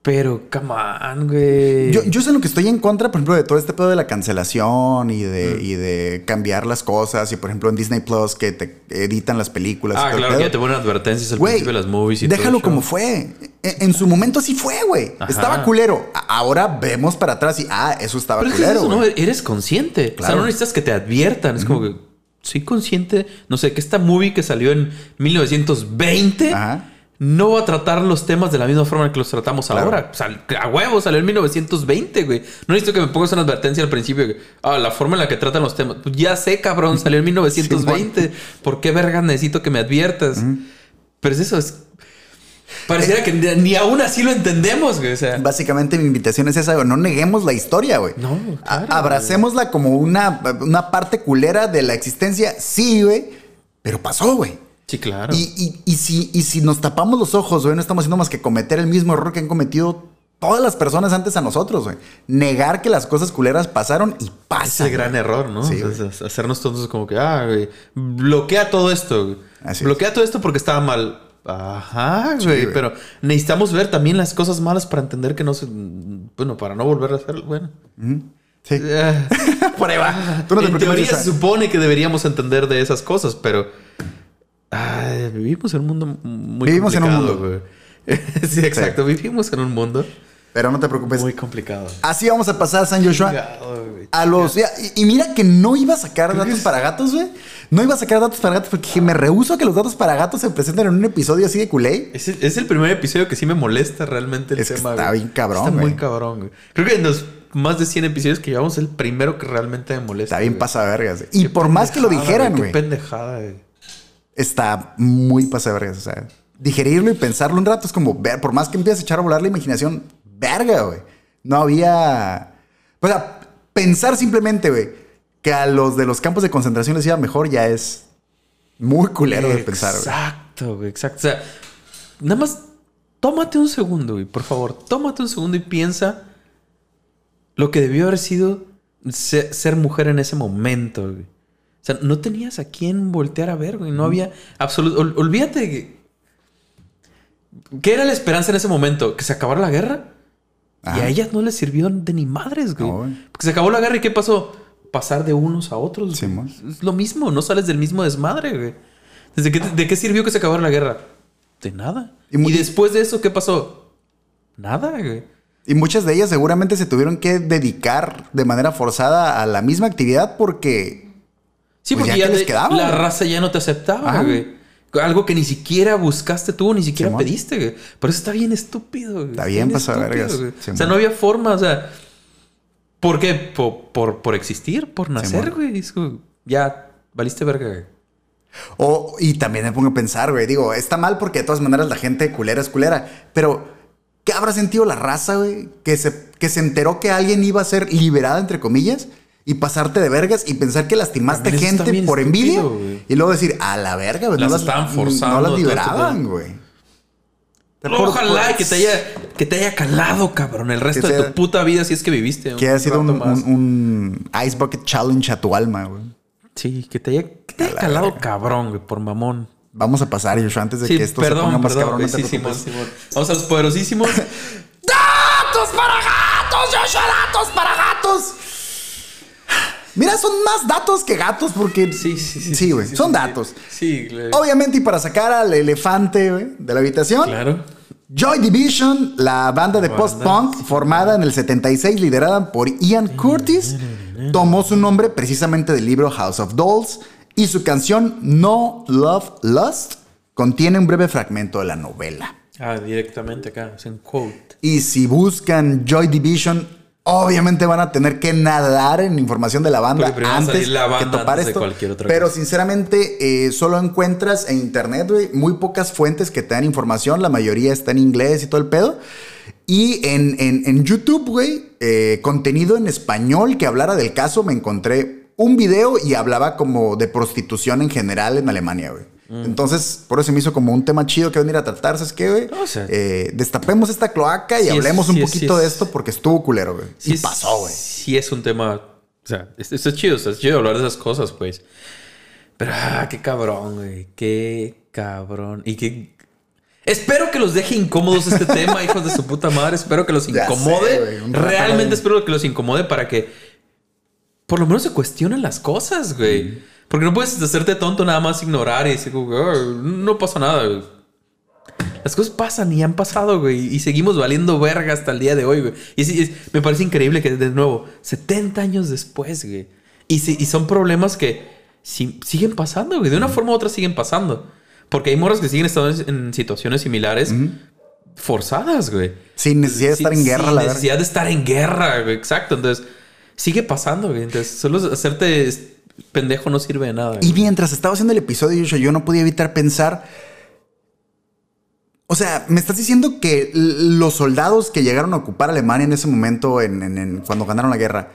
Pero, come on, güey. Yo, yo sé lo que estoy en contra, por ejemplo, de todo este pedo de la cancelación y de, y de cambiar las cosas. Y por ejemplo, en Disney Plus que te editan las películas. y Ah, todo claro, que ya te ponen advertencias al Güey, principio de las movies y todo déjalo como fue. En, su momento así fue, güey. Estaba culero. Ahora vemos para atrás y, ah, eso estaba Pero es culero, eso, ¿no? Eres consciente. O sea, Claro. no necesitas que te adviertan. Es como que soy consciente, no sé, que esta movie que salió en 1920 Ajá. no va a tratar los temas de la misma forma en que los tratamos Claro. ahora. O sea, a huevo salió en 1920, güey. No necesito que me pongas una advertencia al principio. que, ah, la forma en la que tratan los temas. Pues ya sé, cabrón, salió en 1920. ¿Por qué verga necesito que me adviertas? Pero es eso, es... Pareciera que ni, aún así lo entendemos, güey. O sea, Básicamente mi invitación es esa, güey. No neguemos la historia, güey. No, claro, Abracémosla como una, una parte culera de la existencia. Sí, güey. Pero pasó, güey. sí, claro. Y, y- y si, y si nos tapamos los ojos, güey, no estamos haciendo más que cometer el mismo error que han cometido todas las personas antes a nosotros, güey. Negar que las cosas culeras pasaron y Es pasan. el gran güey. error, ¿no? Sí, O sea, es hacernos tontos como que, ah, güey, bloquea todo esto. Así bloquea todo esto porque estaba mal. Ajá, Sí, güey, güey. pero necesitamos ver también las cosas malas para entender que no se... Bueno, para no volver a hacerlo. Bueno. Sí. Eh, Por ahí va. Tú no te en teoría se supone que deberíamos entender de esas cosas, pero... ay, vivimos en un mundo muy Vivimos en un complicado, mundo. güey. sí, exacto. Vivimos en un mundo Pero no te preocupes. muy complicado. Así vamos a pasar, San Joshua. Chingado, güey. A los. y, y mira que no iba a sacar datos para gatos, güey. No iba a sacar datos para gatos porque me rehuso a que los datos para gatos se presenten en un episodio así de culé. Es, el- es el primer episodio que sí me molesta realmente el Es que tema. está güey. bien cabrón, Está muy cabrón, güey. Creo que nos, más de 100 episodios que llevamos, el primero que realmente me molesta. Está bien güey. pasada de vergas. Y Qué por más que lo dijeran, Qué güey, pendejada, güey. está muy pasada de vergas. O sea, digerirlo y pensarlo un rato es como ver, por más que empieces a echar a volar la imaginación, verga, güey. No había. O sea, pensar simplemente, güey, que a los de los campos de concentración les iba mejor ya es muy culero de pensar, güey. Exacto, güey, exacto. O sea, nada más tómate un segundo, güey, por favor. Tómate un segundo y piensa lo que debió haber sido ser, ser mujer en ese momento, güey. O sea, no tenías a quién voltear a ver, güey. No había absoluto. ol- olvídate de que. ¿Qué era la esperanza en ese momento? ¿Que se acabara la guerra? Y a ellas no les sirvió de ni madres, güey. No, güey. Porque se acabó la guerra y ¿qué pasó? Pasar de unos a otros. es lo mismo, no sales del mismo desmadre, güey. ¿Desde qué, ¿De qué sirvió que se acabara la guerra? De nada. Y después de eso, ¿qué pasó? Nada, güey. Y muchas de ellas seguramente se tuvieron que dedicar de manera forzada a la misma actividad porque Sí, Pues porque ya les quedaba, la güey. raza ya no te aceptaba, Ajá. güey. Algo que ni siquiera buscaste tú, ni siquiera Simón. pediste, güey. Por eso está bien estúpido, güey. Está bien pasado de vergas. O sea, no había forma, o sea. ¿Por qué? Por, por, por existir, por nacer, güey. Ya, valiste verga, güey. O, y también me pongo a pensar, güey. Digo, está mal porque de todas maneras la gente culera es culera. Pero, ¿qué habrá sentido la raza, güey? Que se, que se enteró que alguien iba a ser liberada, entre comillas, y pasarte de vergas y pensar que lastimaste gente por envidia. Y luego decir, a la verga, güey. No Las las, estaban forzando, No las todo liberaban, güey. Por- Ojalá por- que te haya que te haya calado, cabrón, el resto de tu puta vida si es que viviste. Que haya sido un, Ice Bucket Challenge a tu alma, güey. Sí, que te haya, que te haya la calado verga. cabrón, güey, por mamón. Vamos a pasar, Joshua, antes de Sí, que esto se ponga perdón, más perdón, cabrón. güey, no sí, Simón, preocupes. Simón. Vamos a los poderosísimos. ¡Datos para gatos, Joshua! ¡Datos para gatos! Mira, son más datos que gatos porque... Sí, sí, sí. Sí, güey, son datos. Sí, güey. Obviamente, y para sacar al elefante güey, de la habitación, Claro. Joy Division, la banda de post-punk formada en el 76, liderada por Ian Curtis, tomó su nombre precisamente del libro House of Dolls y su canción No Love Lust contiene un breve fragmento de la novela. Ah, directamente acá, es en quote. Y si buscan Joy Division, obviamente van a tener que nadar en información de la banda antes la banda que topar antes de esto. cualquier otra Pero cosa. sinceramente, eh, solo encuentras en internet, güey, muy pocas fuentes que te dan información. La mayoría está en inglés y todo el pedo. Y en, en- en YouTube, güey, eh, contenido en español que hablara del caso, me encontré un video y hablaba como de prostitución en general en Alemania, güey. Mm. Entonces, por eso me hizo como un tema chido que venir a tratar, ¿sabes qué, güey? O sea- Eh, destapemos esta cloaca y Sí es- hablemos un sí poquito de es- esto porque estuvo culero, güey. Sí y es- pasó, güey. Sí es un tema... O sea, es- esto es chido, es chido hablar de esas cosas, pues. Pero, ah, qué cabrón, güey. Qué cabrón. Y qué... Espero que los deje incómodos este tema, hijos de su puta madre. Espero que los sé, incomode. güey, Realmente espero que los incomode para que por lo menos se cuestionen las cosas, güey. Porque no puedes hacerte tonto nada más ignorar y decir, como, "Ah, no pasa nada, güey. Las cosas pasan y han pasado, güey. Y seguimos valiendo verga hasta el día de hoy, güey. Y es- es- me parece increíble que, de nuevo, 70 años después, güey. Y, si- y son problemas que si- siguen pasando, güey. De una forma u otra siguen pasando. Porque hay morras que siguen estando en, situaciones similares forzadas, güey. Sin necesidad de estar en guerra, sin la necesidad verdad. de estar en guerra, güey. Exacto. Entonces, sigue pasando, güey. Entonces, solo hacerte pendejo no sirve de nada. Y mientras estaba haciendo el episodio, yo, no podía evitar pensar. O sea, me estás diciendo que los soldados que llegaron a ocupar Alemania en ese momento, en, en- en- cuando ganaron la guerra,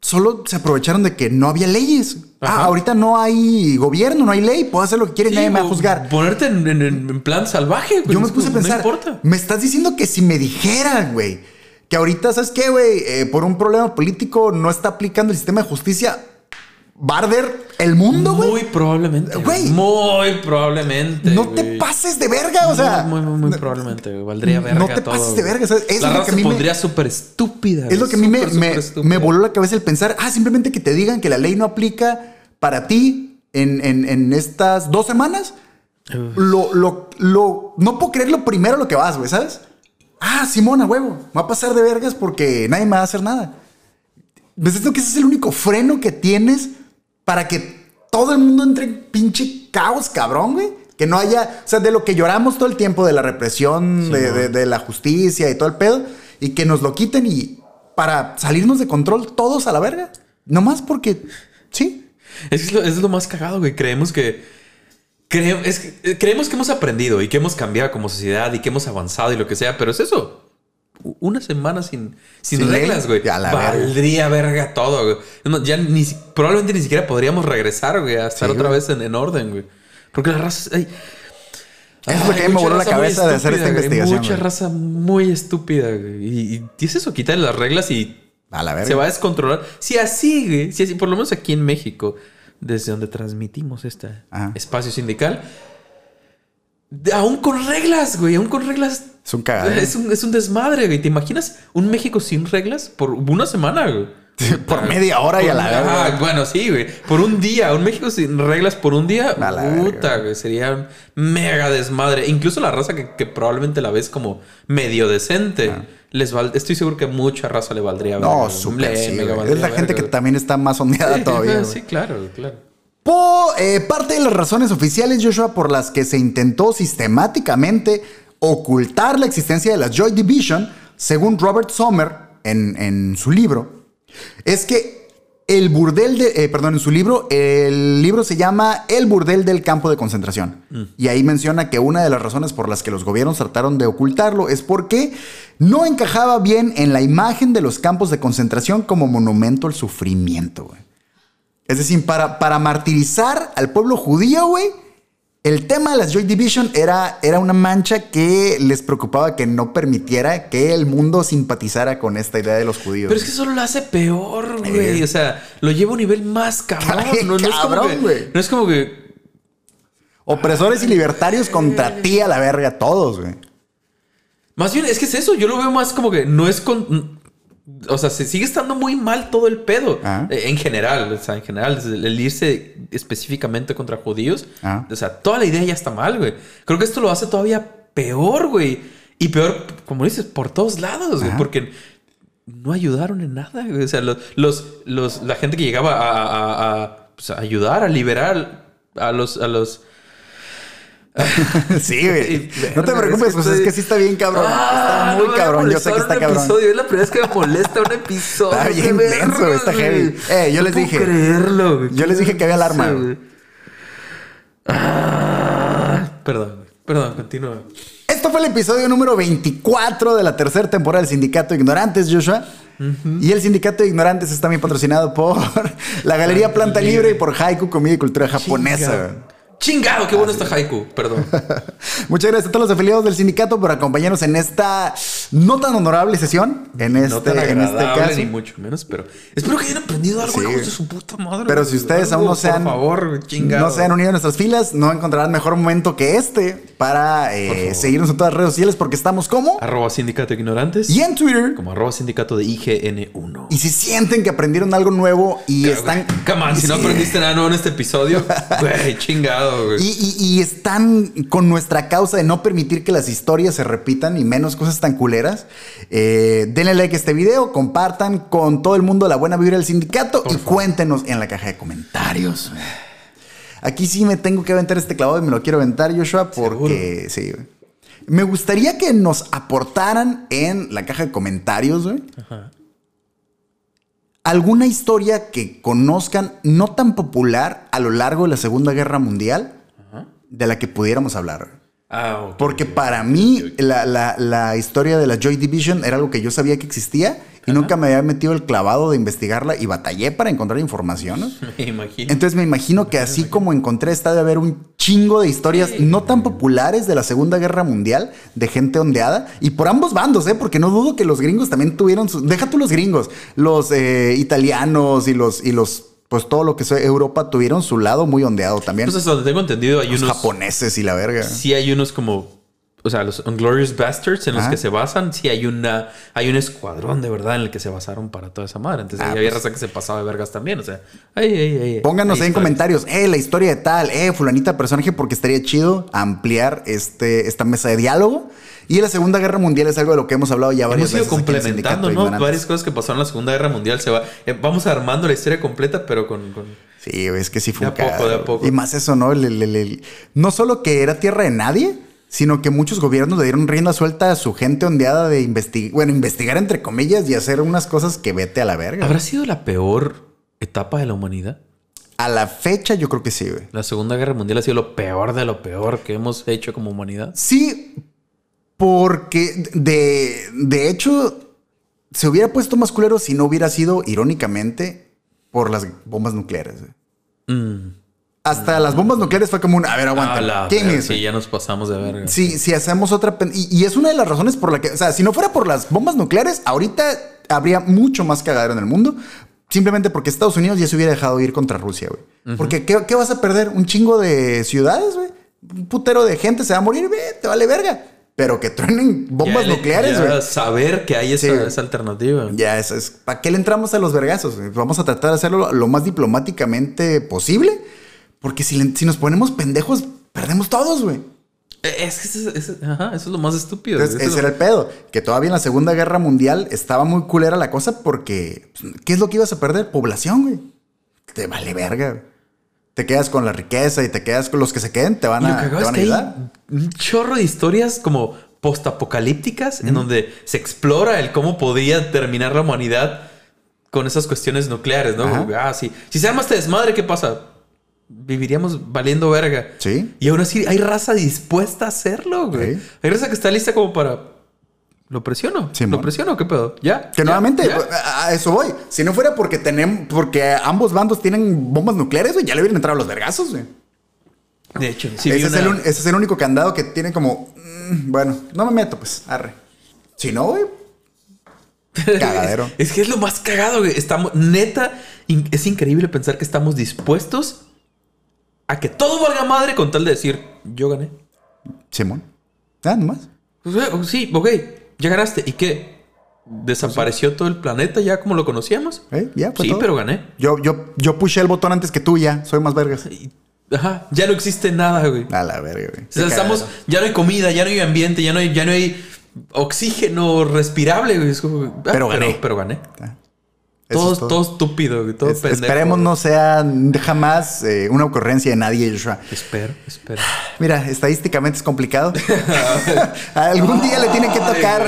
solo se aprovecharon de que no había leyes. Ah, ahorita no hay gobierno, no hay ley, puedo hacer lo que quiera y Sí, nadie me va a juzgar. Ponerte en, en- en plan salvaje, güey. Yo me puse a pensar, No importa. me estás diciendo que si me dijeran, güey, que ahorita, ¿sabes qué, güey? Eh, por un problema político no está aplicando el sistema de justicia, va a arder el mundo, güey. Muy probablemente. Güey. Muy probablemente. No te pases de verga, o sea. Muy, muy, muy, muy probablemente, güey. Valdría verga. no te todo, pases de verga. Es la lo que a mí me- pondría súper estúpida. Es lo que a mí me, me, voló la cabeza el pensar, ah, simplemente que te digan que la ley no aplica para ti en, en- en estas dos semanas. Lo, lo, lo, no puedo creer lo primero a lo que vas, güey, ¿sabes? Ah, Simona, huevo, va a pasar de vergas porque nadie me va a hacer nada. ¿Ves esto que ese es el único freno que tienes para que todo el mundo entre en pinche caos, cabrón, güey? Que no haya, o sea, de lo que lloramos todo el tiempo, de la represión, de, de- de la justicia y todo el pedo, y que nos lo quiten y para salirnos de control todos a la verga. Nomás porque, sí. Es, lo, es lo más cagado, güey. Creemos que, es que- eh, creemos que hemos aprendido y que hemos cambiado como sociedad y que hemos avanzado y lo que sea, pero es eso. Una semana sin, sin Sin reglas, güey. verga. Valdría verga todo, güey. No, ya ni, probablemente ni siquiera podríamos regresar, güey, a estar Sí, otra güey. vez en, en orden, güey. Porque la raza. ay, Es lo que me voló la cabeza de hacer esta estúpida, güey. investigación. Mucha güey. raza muy estúpida, güey. Y, y- es eso, quitarle las reglas y A la verga. se va a descontrolar. Si así, güey, si así, por lo menos aquí en México, desde donde transmitimos este Ajá. espacio sindical, aún con reglas, güey, aún con reglas. Es un. Es un, es un desmadre, güey. ¿Te imaginas un México sin reglas por una semana, güey? Por media hora y a la Ah, verga. bueno, sí, güey. Por un día, un México sin reglas por un día, A la puta, verga. güey. Sería un mega desmadre. Incluso la raza que, que probablemente la ves como medio decente. Les val- estoy seguro que mucha raza le valdría Ah. No, verga, súper le sí, mega güey. valdría Es la gente verga, que güey. también está más ondeada todavía. güey. sí, claro, claro. Eh, parte de las razones oficiales, Joshua, por las que se intentó sistemáticamente ocultar la existencia de la Joy Division, según Robert Sommer en, en su libro, es que el burdel de, eh, perdón, en su libro, el libro se llama El burdel del campo de concentración. Y ahí menciona que una de las razones por las que los gobiernos trataron de ocultarlo es porque no encajaba bien en la imagen de los campos de concentración como monumento al sufrimiento, güey. Es decir, para, para martirizar al pueblo judío, güey, el tema de las Joy Division era, era una mancha que les preocupaba que no permitiera que el mundo simpatizara con esta idea de los judíos. Pero es que solo lo hace peor, güey. Eh. O sea, lo lleva a un nivel más cabrón. Ay, No, no es como cabrón, que, no es como que Opresores y libertarios contra ti a la verga, todos, güey. Más bien, es que es eso. Yo lo veo más como que no es con. O sea, se sigue estando muy mal todo el pedo. Ajá. Eh, En general, o sea, en general, el irse específicamente contra judíos. Ajá. O sea, toda la idea ya está mal, güey. Creo que esto lo hace todavía peor, güey. Y peor, como dices, por todos lados, güey. Porque no ayudaron en nada, güey. O sea, los, los, los- la gente que llegaba a, a- a- a, pues, a ayudar, a liberar a los, a los Sí, güey. No te preocupes, es que pues estoy- es que sí está bien cabrón. Ah, está muy no cabrón. Yo sé que está un cabrón. Episodio. Es la primera vez que me molesta un episodio. Está bien denso, está heavy. Eh, yo No les puedo dije. creerlo, güey. Yo les dije que había alarma, güey. Ah, perdón, güey. Perdón, continúa. Esto fue el episodio número 24 de la tercera temporada del Sindicato de Ignorantes, Joshua. Y el Sindicato de Ignorantes está bien patrocinado por la Galería Planta Libre y por Haiku Comida y Cultura Japonesa. Chingado, qué bueno está Haiku. Perdón. Muchas gracias a todos los afiliados del sindicato por acompañarnos en esta no tan honorable sesión. En este, no tan en este caso. ni mucho menos, pero espero que hayan aprendido algo, Sí. hijos de su puta madre. Pero si ustedes aún no se han, Por favor, güey, chingado. no se han unido a nuestras filas, no encontrarán mejor momento que este para eh, seguirnos en todas las redes sociales porque estamos como Arroba sindicato ignorantes. y en Twitter. Como arroba sindicato de IGN1. Y si sienten que aprendieron algo nuevo y están. Come on, si no aprendiste nada nuevo en este episodio, güey, chingado, güey. Y, y- y están con nuestra causa de no permitir que las historias se repitan y menos cosas tan culeras. eh, denle like a este video, compartan con todo el mundo la buena vibra del sindicato y cuéntenos en la caja de comentarios. Aquí sí me tengo que aventar este clavado y me lo quiero aventar, Joshua, porque sí. güey. Me gustaría que nos aportaran en la caja de comentarios, güey. Alguna historia que conozcan no tan popular a lo largo de la Segunda Guerra Mundial de la que pudiéramos hablar. Ah. Porque para mí la, la- la historia de la Joy Division era algo que yo sabía que existía y nunca me había metido el clavado de investigarla y batallé para encontrar información. ¿no? Me imagino. Entonces me imagino que así como encontré está de haber un chingo de historias no tan populares de la Segunda Guerra Mundial, de gente ondeada, y por ambos bandos, ¿eh? Porque no dudo que los gringos también tuvieron sus... Deja tú los gringos, los eh, italianos y los... Y los pues todo lo que es Europa tuvieron su lado muy ondeado también. Entonces, donde tengo entendido, hay los unos. japoneses y la verga. Sí, hay unos como. O sea, los Unglorious Bastards en los Ajá. que se basan. Sí, hay una. Hay un escuadrón de verdad en el que se basaron para toda esa madre. Entonces, Ah, había pues. raza que se pasaba de vergas también. O sea, ay, ay, ay. Pónganos ahí en comentarios, eh, la historia de tal, eh, fulanita personaje, porque estaría chido ampliar este, esta mesa de diálogo. Y la Segunda Guerra Mundial es algo de lo que hemos hablado ya varias Hemos ido veces. complementando, ¿no? Varias cosas que pasaron en la Segunda Guerra Mundial. Se va. eh, vamos armando la historia completa, pero con. con- Sí, es que sí fue De un a poco, de a poco. Y más eso, ¿no? El- el- el- no solo que era tierra de nadie, sino que muchos gobiernos le dieron rienda suelta a su gente ondeada de investigar, bueno, investigar entre comillas y hacer unas cosas que vete a la verga. ¿Habrá sido la peor etapa de la humanidad? A la fecha yo creo que sí, güey. La Segunda Guerra Mundial ha sido lo peor de lo peor que hemos hecho como humanidad. Sí, porque de, de hecho se hubiera puesto más culero si no hubiera sido, irónicamente, por las bombas nucleares. Mm. Hasta las bombas nucleares fue como un, a ver, Ah, aguanta. la ¿Quién es? Sí, ya nos pasamos de verga. Sí, si hacemos otra... Y, y es una de las razones por la que... O sea, si no fuera por las bombas nucleares, ahorita habría mucho más cagadero en el mundo. Simplemente porque Estados Unidos ya se hubiera dejado ir contra Rusia, güey. Porque ¿qué, qué vas a perder? Un chingo de ciudades, güey. Un putero de gente se va a morir, güey. Te vale verga. Pero que truenen bombas Ya nucleares, güey. Saber que hay esa, Sí, güey. esa alternativa. Ya, eso es. ¿Para qué le entramos a los vergazos? Vamos a tratar de hacerlo lo más diplomáticamente posible. Porque si, le- si nos ponemos pendejos, perdemos todos, güey. Eh, Es que eso, es- ajá, eso es lo más estúpido. Entonces, Eso ese lo- era el pedo. Que todavía en la Segunda Guerra Mundial estaba muy culera la cosa porque... pues, ¿Qué es lo que ibas a perder? Población, güey. Te vale verga. güey. Te quedas con la riqueza y te quedas con los que se queden, te van a, te es que hay ayudar. un chorro de historias como postapocalípticas en donde se explora el cómo podría terminar la humanidad con esas cuestiones nucleares, ¿no? Ajá. Ah, sí. Si se arma este desmadre, ¿qué pasa? Viviríamos valiendo verga. Sí. Y aún así hay raza dispuesta a hacerlo, güey. Sí. Hay raza que está lista como para... ¿Lo presiono? Simón. ¿Lo presiono? ¿Qué pedo? ¿Ya? Que ¿Ya? nuevamente, ¿Ya? a a eso voy. Si no fuera porque tenemos, porque ambos bandos tienen bombas nucleares, güey, ya le hubieran entrado los vergazos, güey. De hecho, sí ese, es una- el, ese es el único candado que tiene como, mm, bueno, no me meto, pues, arre. Si no, güey, cagadero. Es que es lo más cagado, güey. Estamos, neta, es increíble pensar que estamos dispuestos a que todo valga madre con tal de decir, yo gané. Simón. Nada más. Pues, güey, oh, sí, ok, ya ganaste. ¿Y qué? ¿Desapareció todo el planeta ya como lo conocíamos? ¿Eh? Ya, sí, todo. pero gané. Yo, yo, yo pushé el botón antes que tú ya. Soy más vergas. Y- ajá, ya no existe nada, güey. A la verga, güey. O sea, estamos, ya no hay comida, ya no hay ambiente, ya no hay, ya no hay oxígeno respirable, güey. Ah, Pero gané. Pero, gané. Eso Todo, es todo. todo estúpido, güey. Todo Es- pendejo. esperemos no sea jamás eh, una ocurrencia de nadie, Joshua. Espero, espero. Mira, estadísticamente es complicado. algún día le tiene que tocar,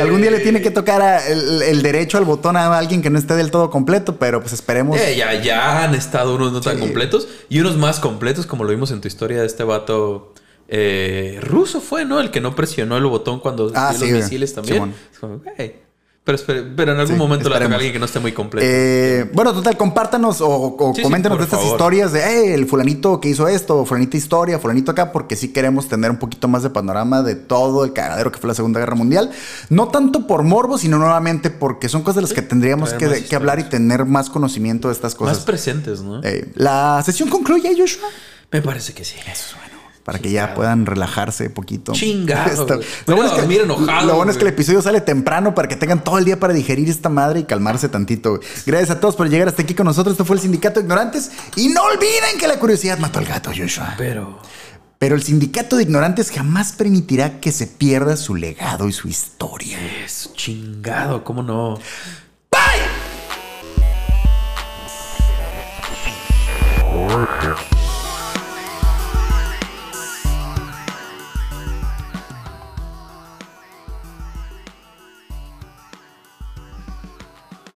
algún día le tiene que tocar a- el, el derecho al botón a alguien que no esté del todo completo, pero pues esperemos. Eh, ya, ya han estado unos no tan Sí. completos y unos más completos, como lo vimos en tu historia de este vato eh, ruso, fue, ¿no? El que no presionó el botón cuando Ah, sí, los misiles también. Simón. Es como, güey. Pero, en algún Sí, momento toca esperemos. a alguien que no esté muy completo. Eh, bueno, total, compártanos o, o Sí, coméntenos de estas favor. historias de "Eh, el fulanito que hizo esto, fulanita historia, fulanito acá, porque sí queremos tener un poquito más de panorama de todo el cagadero que fue la Segunda Guerra Mundial. No tanto por morbo, sino nuevamente porque son cosas de las que tendríamos que, más que hablar y tener más conocimiento de estas más cosas. presentes, ¿no? Eh, la sesión concluye, Joshua. Me parece que sí. Para que ya puedan relajarse poquito. Chingado. Lo bueno, es que, enojado, lo bueno es que el episodio sale temprano para que tengan todo el día para digerir esta madre y calmarse tantito. güey. Gracias a todos por llegar hasta aquí con nosotros. Esto fue el Sindicato de Ignorantes. Y no olviden que la curiosidad mató al gato, Joshua. Pero. Pero el Sindicato de Ignorantes jamás permitirá que se pierda su legado y su historia. Es chingado, ¿cómo no? Bye.